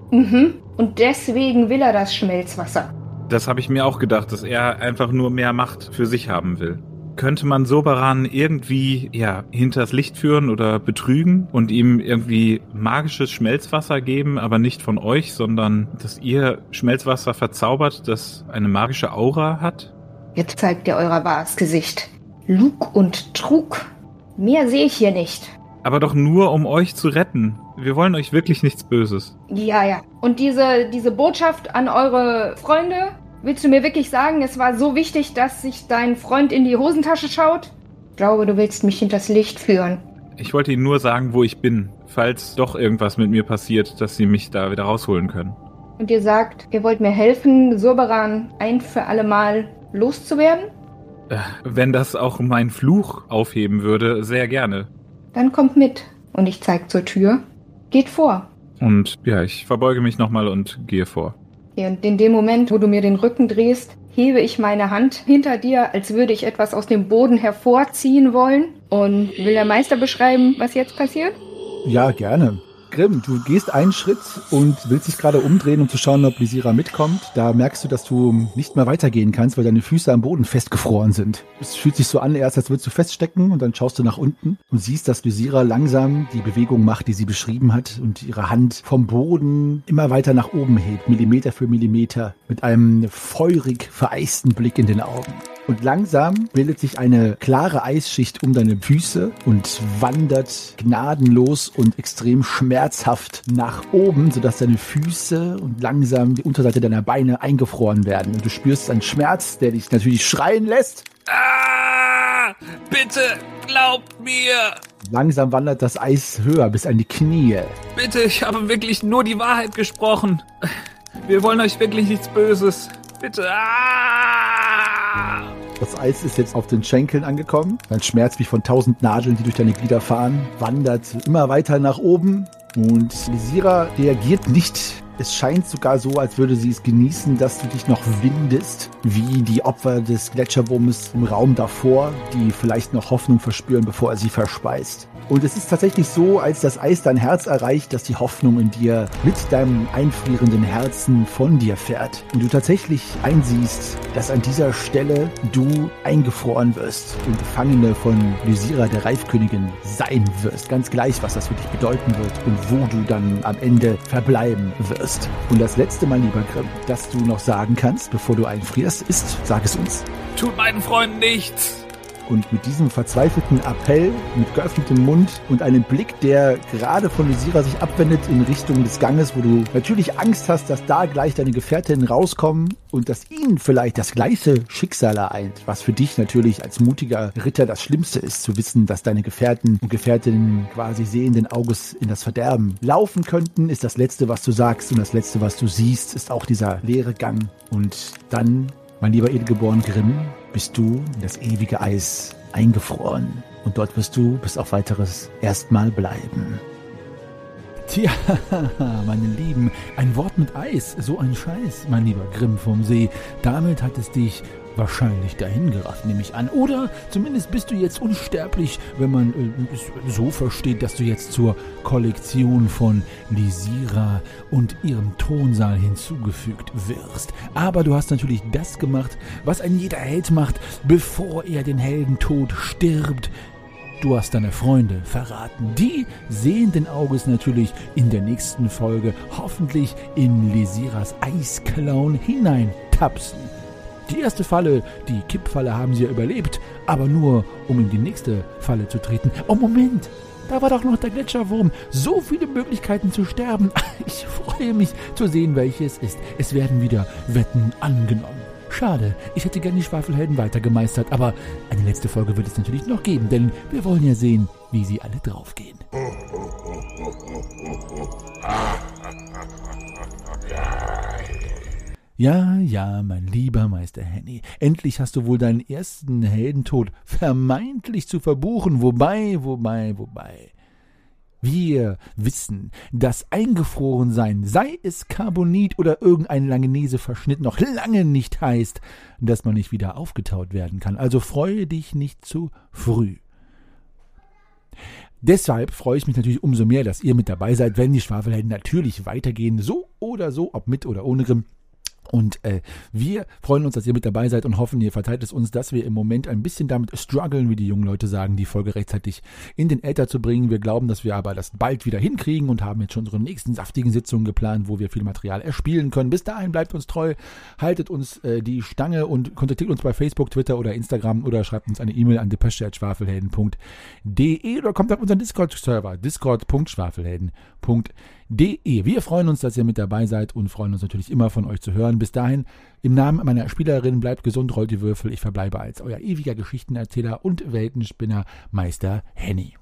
Mhm. Und deswegen will er das Schmelzwasser. Das habe ich mir auch gedacht, dass er einfach nur mehr Macht für sich haben will. Könnte man Soberan irgendwie, ja, hinters Licht führen oder betrügen und ihm irgendwie magisches Schmelzwasser geben, aber nicht von euch, sondern dass ihr Schmelzwasser verzaubert, das eine magische Aura hat? Jetzt zeigt ihr euer wahres Gesicht. Lug und Trug. Mehr sehe ich hier nicht. Aber doch nur, um euch zu retten. Wir wollen euch wirklich nichts Böses. Ja, ja. Und diese, diese Botschaft an eure Freunde, willst du mir wirklich sagen, es war so wichtig, dass sich dein Freund in die Hosentasche schaut? Ich glaube, du willst mich hinters Licht führen. Ich wollte Ihnen nur sagen, wo ich bin, falls doch irgendwas mit mir passiert, dass Sie mich da wieder rausholen können. Und ihr sagt, ihr wollt mir helfen, Surbaran ein für alle Mal loszuwerden? Äh, Wenn das auch mein Fluch aufheben würde, sehr gerne. Dann kommt mit. Und ich zeig zur Tür. Geht vor. Und ja, ich verbeuge mich nochmal und gehe vor. Und in dem Moment, wo du mir den Rücken drehst, hebe ich meine Hand hinter dir, als würde ich etwas aus dem Boden hervorziehen wollen. Und will der Meister beschreiben, was jetzt passiert? Ja, gerne. Grimm, du gehst einen Schritt und willst dich gerade umdrehen, um zu schauen, ob Lysira mitkommt. Da merkst du, dass du nicht mehr weitergehen kannst, weil deine Füße am Boden festgefroren sind. Es fühlt sich so an, erst als würdest du feststecken und dann schaust du nach unten und siehst, dass Lysira langsam die Bewegung macht, die sie beschrieben hat und ihre Hand vom Boden immer weiter nach oben hebt, Millimeter für Millimeter, mit einem feurig vereisten Blick in den Augen. Und langsam bildet sich eine klare Eisschicht um deine Füße und wandert gnadenlos und extrem schmerzhaft nach oben, sodass deine Füße und langsam die Unterseite deiner Beine eingefroren werden. Und du spürst einen Schmerz, der dich natürlich schreien lässt. Ah, bitte glaubt mir. Langsam wandert das Eis höher bis an die Knie. Bitte, ich habe wirklich nur die Wahrheit gesprochen. Wir wollen euch wirklich nichts Böses. Bitte. Ah! Das Eis ist jetzt auf den Schenkeln angekommen. Dein Schmerz wie von tausend Nadeln, die durch deine Glieder fahren, wandert immer weiter nach oben. Und Lisira reagiert nicht. Es scheint sogar so, als würde sie es genießen, dass du dich noch windest, wie die Opfer des Gletscherwurmes im Raum davor, die vielleicht noch Hoffnung verspüren, bevor er sie verspeist. Und es ist tatsächlich so, als das Eis dein Herz erreicht, dass die Hoffnung in dir mit deinem einfrierenden Herzen von dir fährt. Und du tatsächlich einsiehst, dass an dieser Stelle du eingefroren wirst und Gefangene von Lysira, der Reifkönigin, sein wirst. Ganz gleich, was das für dich bedeuten wird und wo du dann am Ende verbleiben wirst. Und das letzte Mal, lieber Grimm, das du noch sagen kannst, bevor du einfrierst, ist, sag es uns. Tut meinen Freunden nichts. Und mit diesem verzweifelten Appell, mit geöffnetem Mund und einem Blick, der gerade von Lysira sich abwendet in Richtung des Ganges, wo du natürlich Angst hast, dass da gleich deine Gefährtinnen rauskommen und dass ihnen vielleicht das gleiche Schicksal ereint, was für dich natürlich als mutiger Ritter das Schlimmste ist, zu wissen, dass deine Gefährten und Gefährtinnen quasi sehenden Auges in das Verderben laufen könnten, ist das Letzte, was du sagst und das Letzte, was du siehst, ist auch dieser leere Gang. Und dann, mein lieber Edelgeboren Grimm, bist du in das ewige Eis eingefroren. Und dort wirst du bis auf weiteres erstmal bleiben. Tja, (laughs) meine Lieben, ein Wort mit Eis, so ein Scheiß, mein lieber Grimm vom See. Damit hat es dich wahrscheinlich dahin gerafft, nehme ich an. Oder zumindest bist du jetzt unsterblich, wenn man äh, so versteht, dass du jetzt zur Kollektion von Lisira und ihrem Thronsaal hinzugefügt wirst. Aber du hast natürlich das gemacht, was ein jeder Held macht, bevor er den Heldentod stirbt. Du hast deine Freunde verraten. Die sehenden Auges natürlich in der nächsten Folge hoffentlich in Lisiras Eisklauen hineintapsen. Die erste Falle, die Kippfalle, haben sie ja überlebt, aber nur, um in die nächste Falle zu treten. Oh, Moment! Da war doch noch der Gletscherwurm. So viele Möglichkeiten zu sterben. (laughs) Ich freue mich zu sehen, welches ist. Es werden wieder Wetten angenommen. Schade, ich hätte gern die Schwafelhelden weitergemeistert, aber eine letzte Folge wird es natürlich noch geben, denn wir wollen ja sehen, wie sie alle draufgehen. (laughs) Ja, ja, mein lieber Meister Henny, endlich hast du wohl deinen ersten Heldentod vermeintlich zu verbuchen, wobei, wobei, wobei. Wir wissen, dass Eingefrorensein, sei es Carbonit oder irgendein Langenese-Verschnitt, noch lange nicht heißt, dass man nicht wieder aufgetaut werden kann. Also freue dich nicht zu früh. Deshalb freue ich mich natürlich umso mehr, dass ihr mit dabei seid, wenn die Schwafelhelden natürlich weitergehen, so oder so, ob mit oder ohne Grimm. Und äh, wir freuen uns, dass ihr mit dabei seid und hoffen, ihr verteilt es uns, dass wir im Moment ein bisschen damit strugglen, wie die jungen Leute sagen, die Folge rechtzeitig in den Äther zu bringen. Wir glauben, dass wir aber das bald wieder hinkriegen und haben jetzt schon unsere nächsten saftigen Sitzungen geplant, wo wir viel Material erspielen können. Bis dahin bleibt uns treu, haltet uns äh, die Stange und kontaktiert uns bei Facebook, Twitter oder Instagram oder schreibt uns eine E-Mail an depesche.schwafelhelden.de oder kommt auf unseren Discord-Server, discord.schwafelhelden.de de. Wir freuen uns, dass ihr mit dabei seid und freuen uns natürlich immer von euch zu hören. Bis dahin, im Namen meiner Spielerin, bleibt gesund, rollt die Würfel. Ich verbleibe als euer ewiger Geschichtenerzähler und Weltenspinner Meister Henny.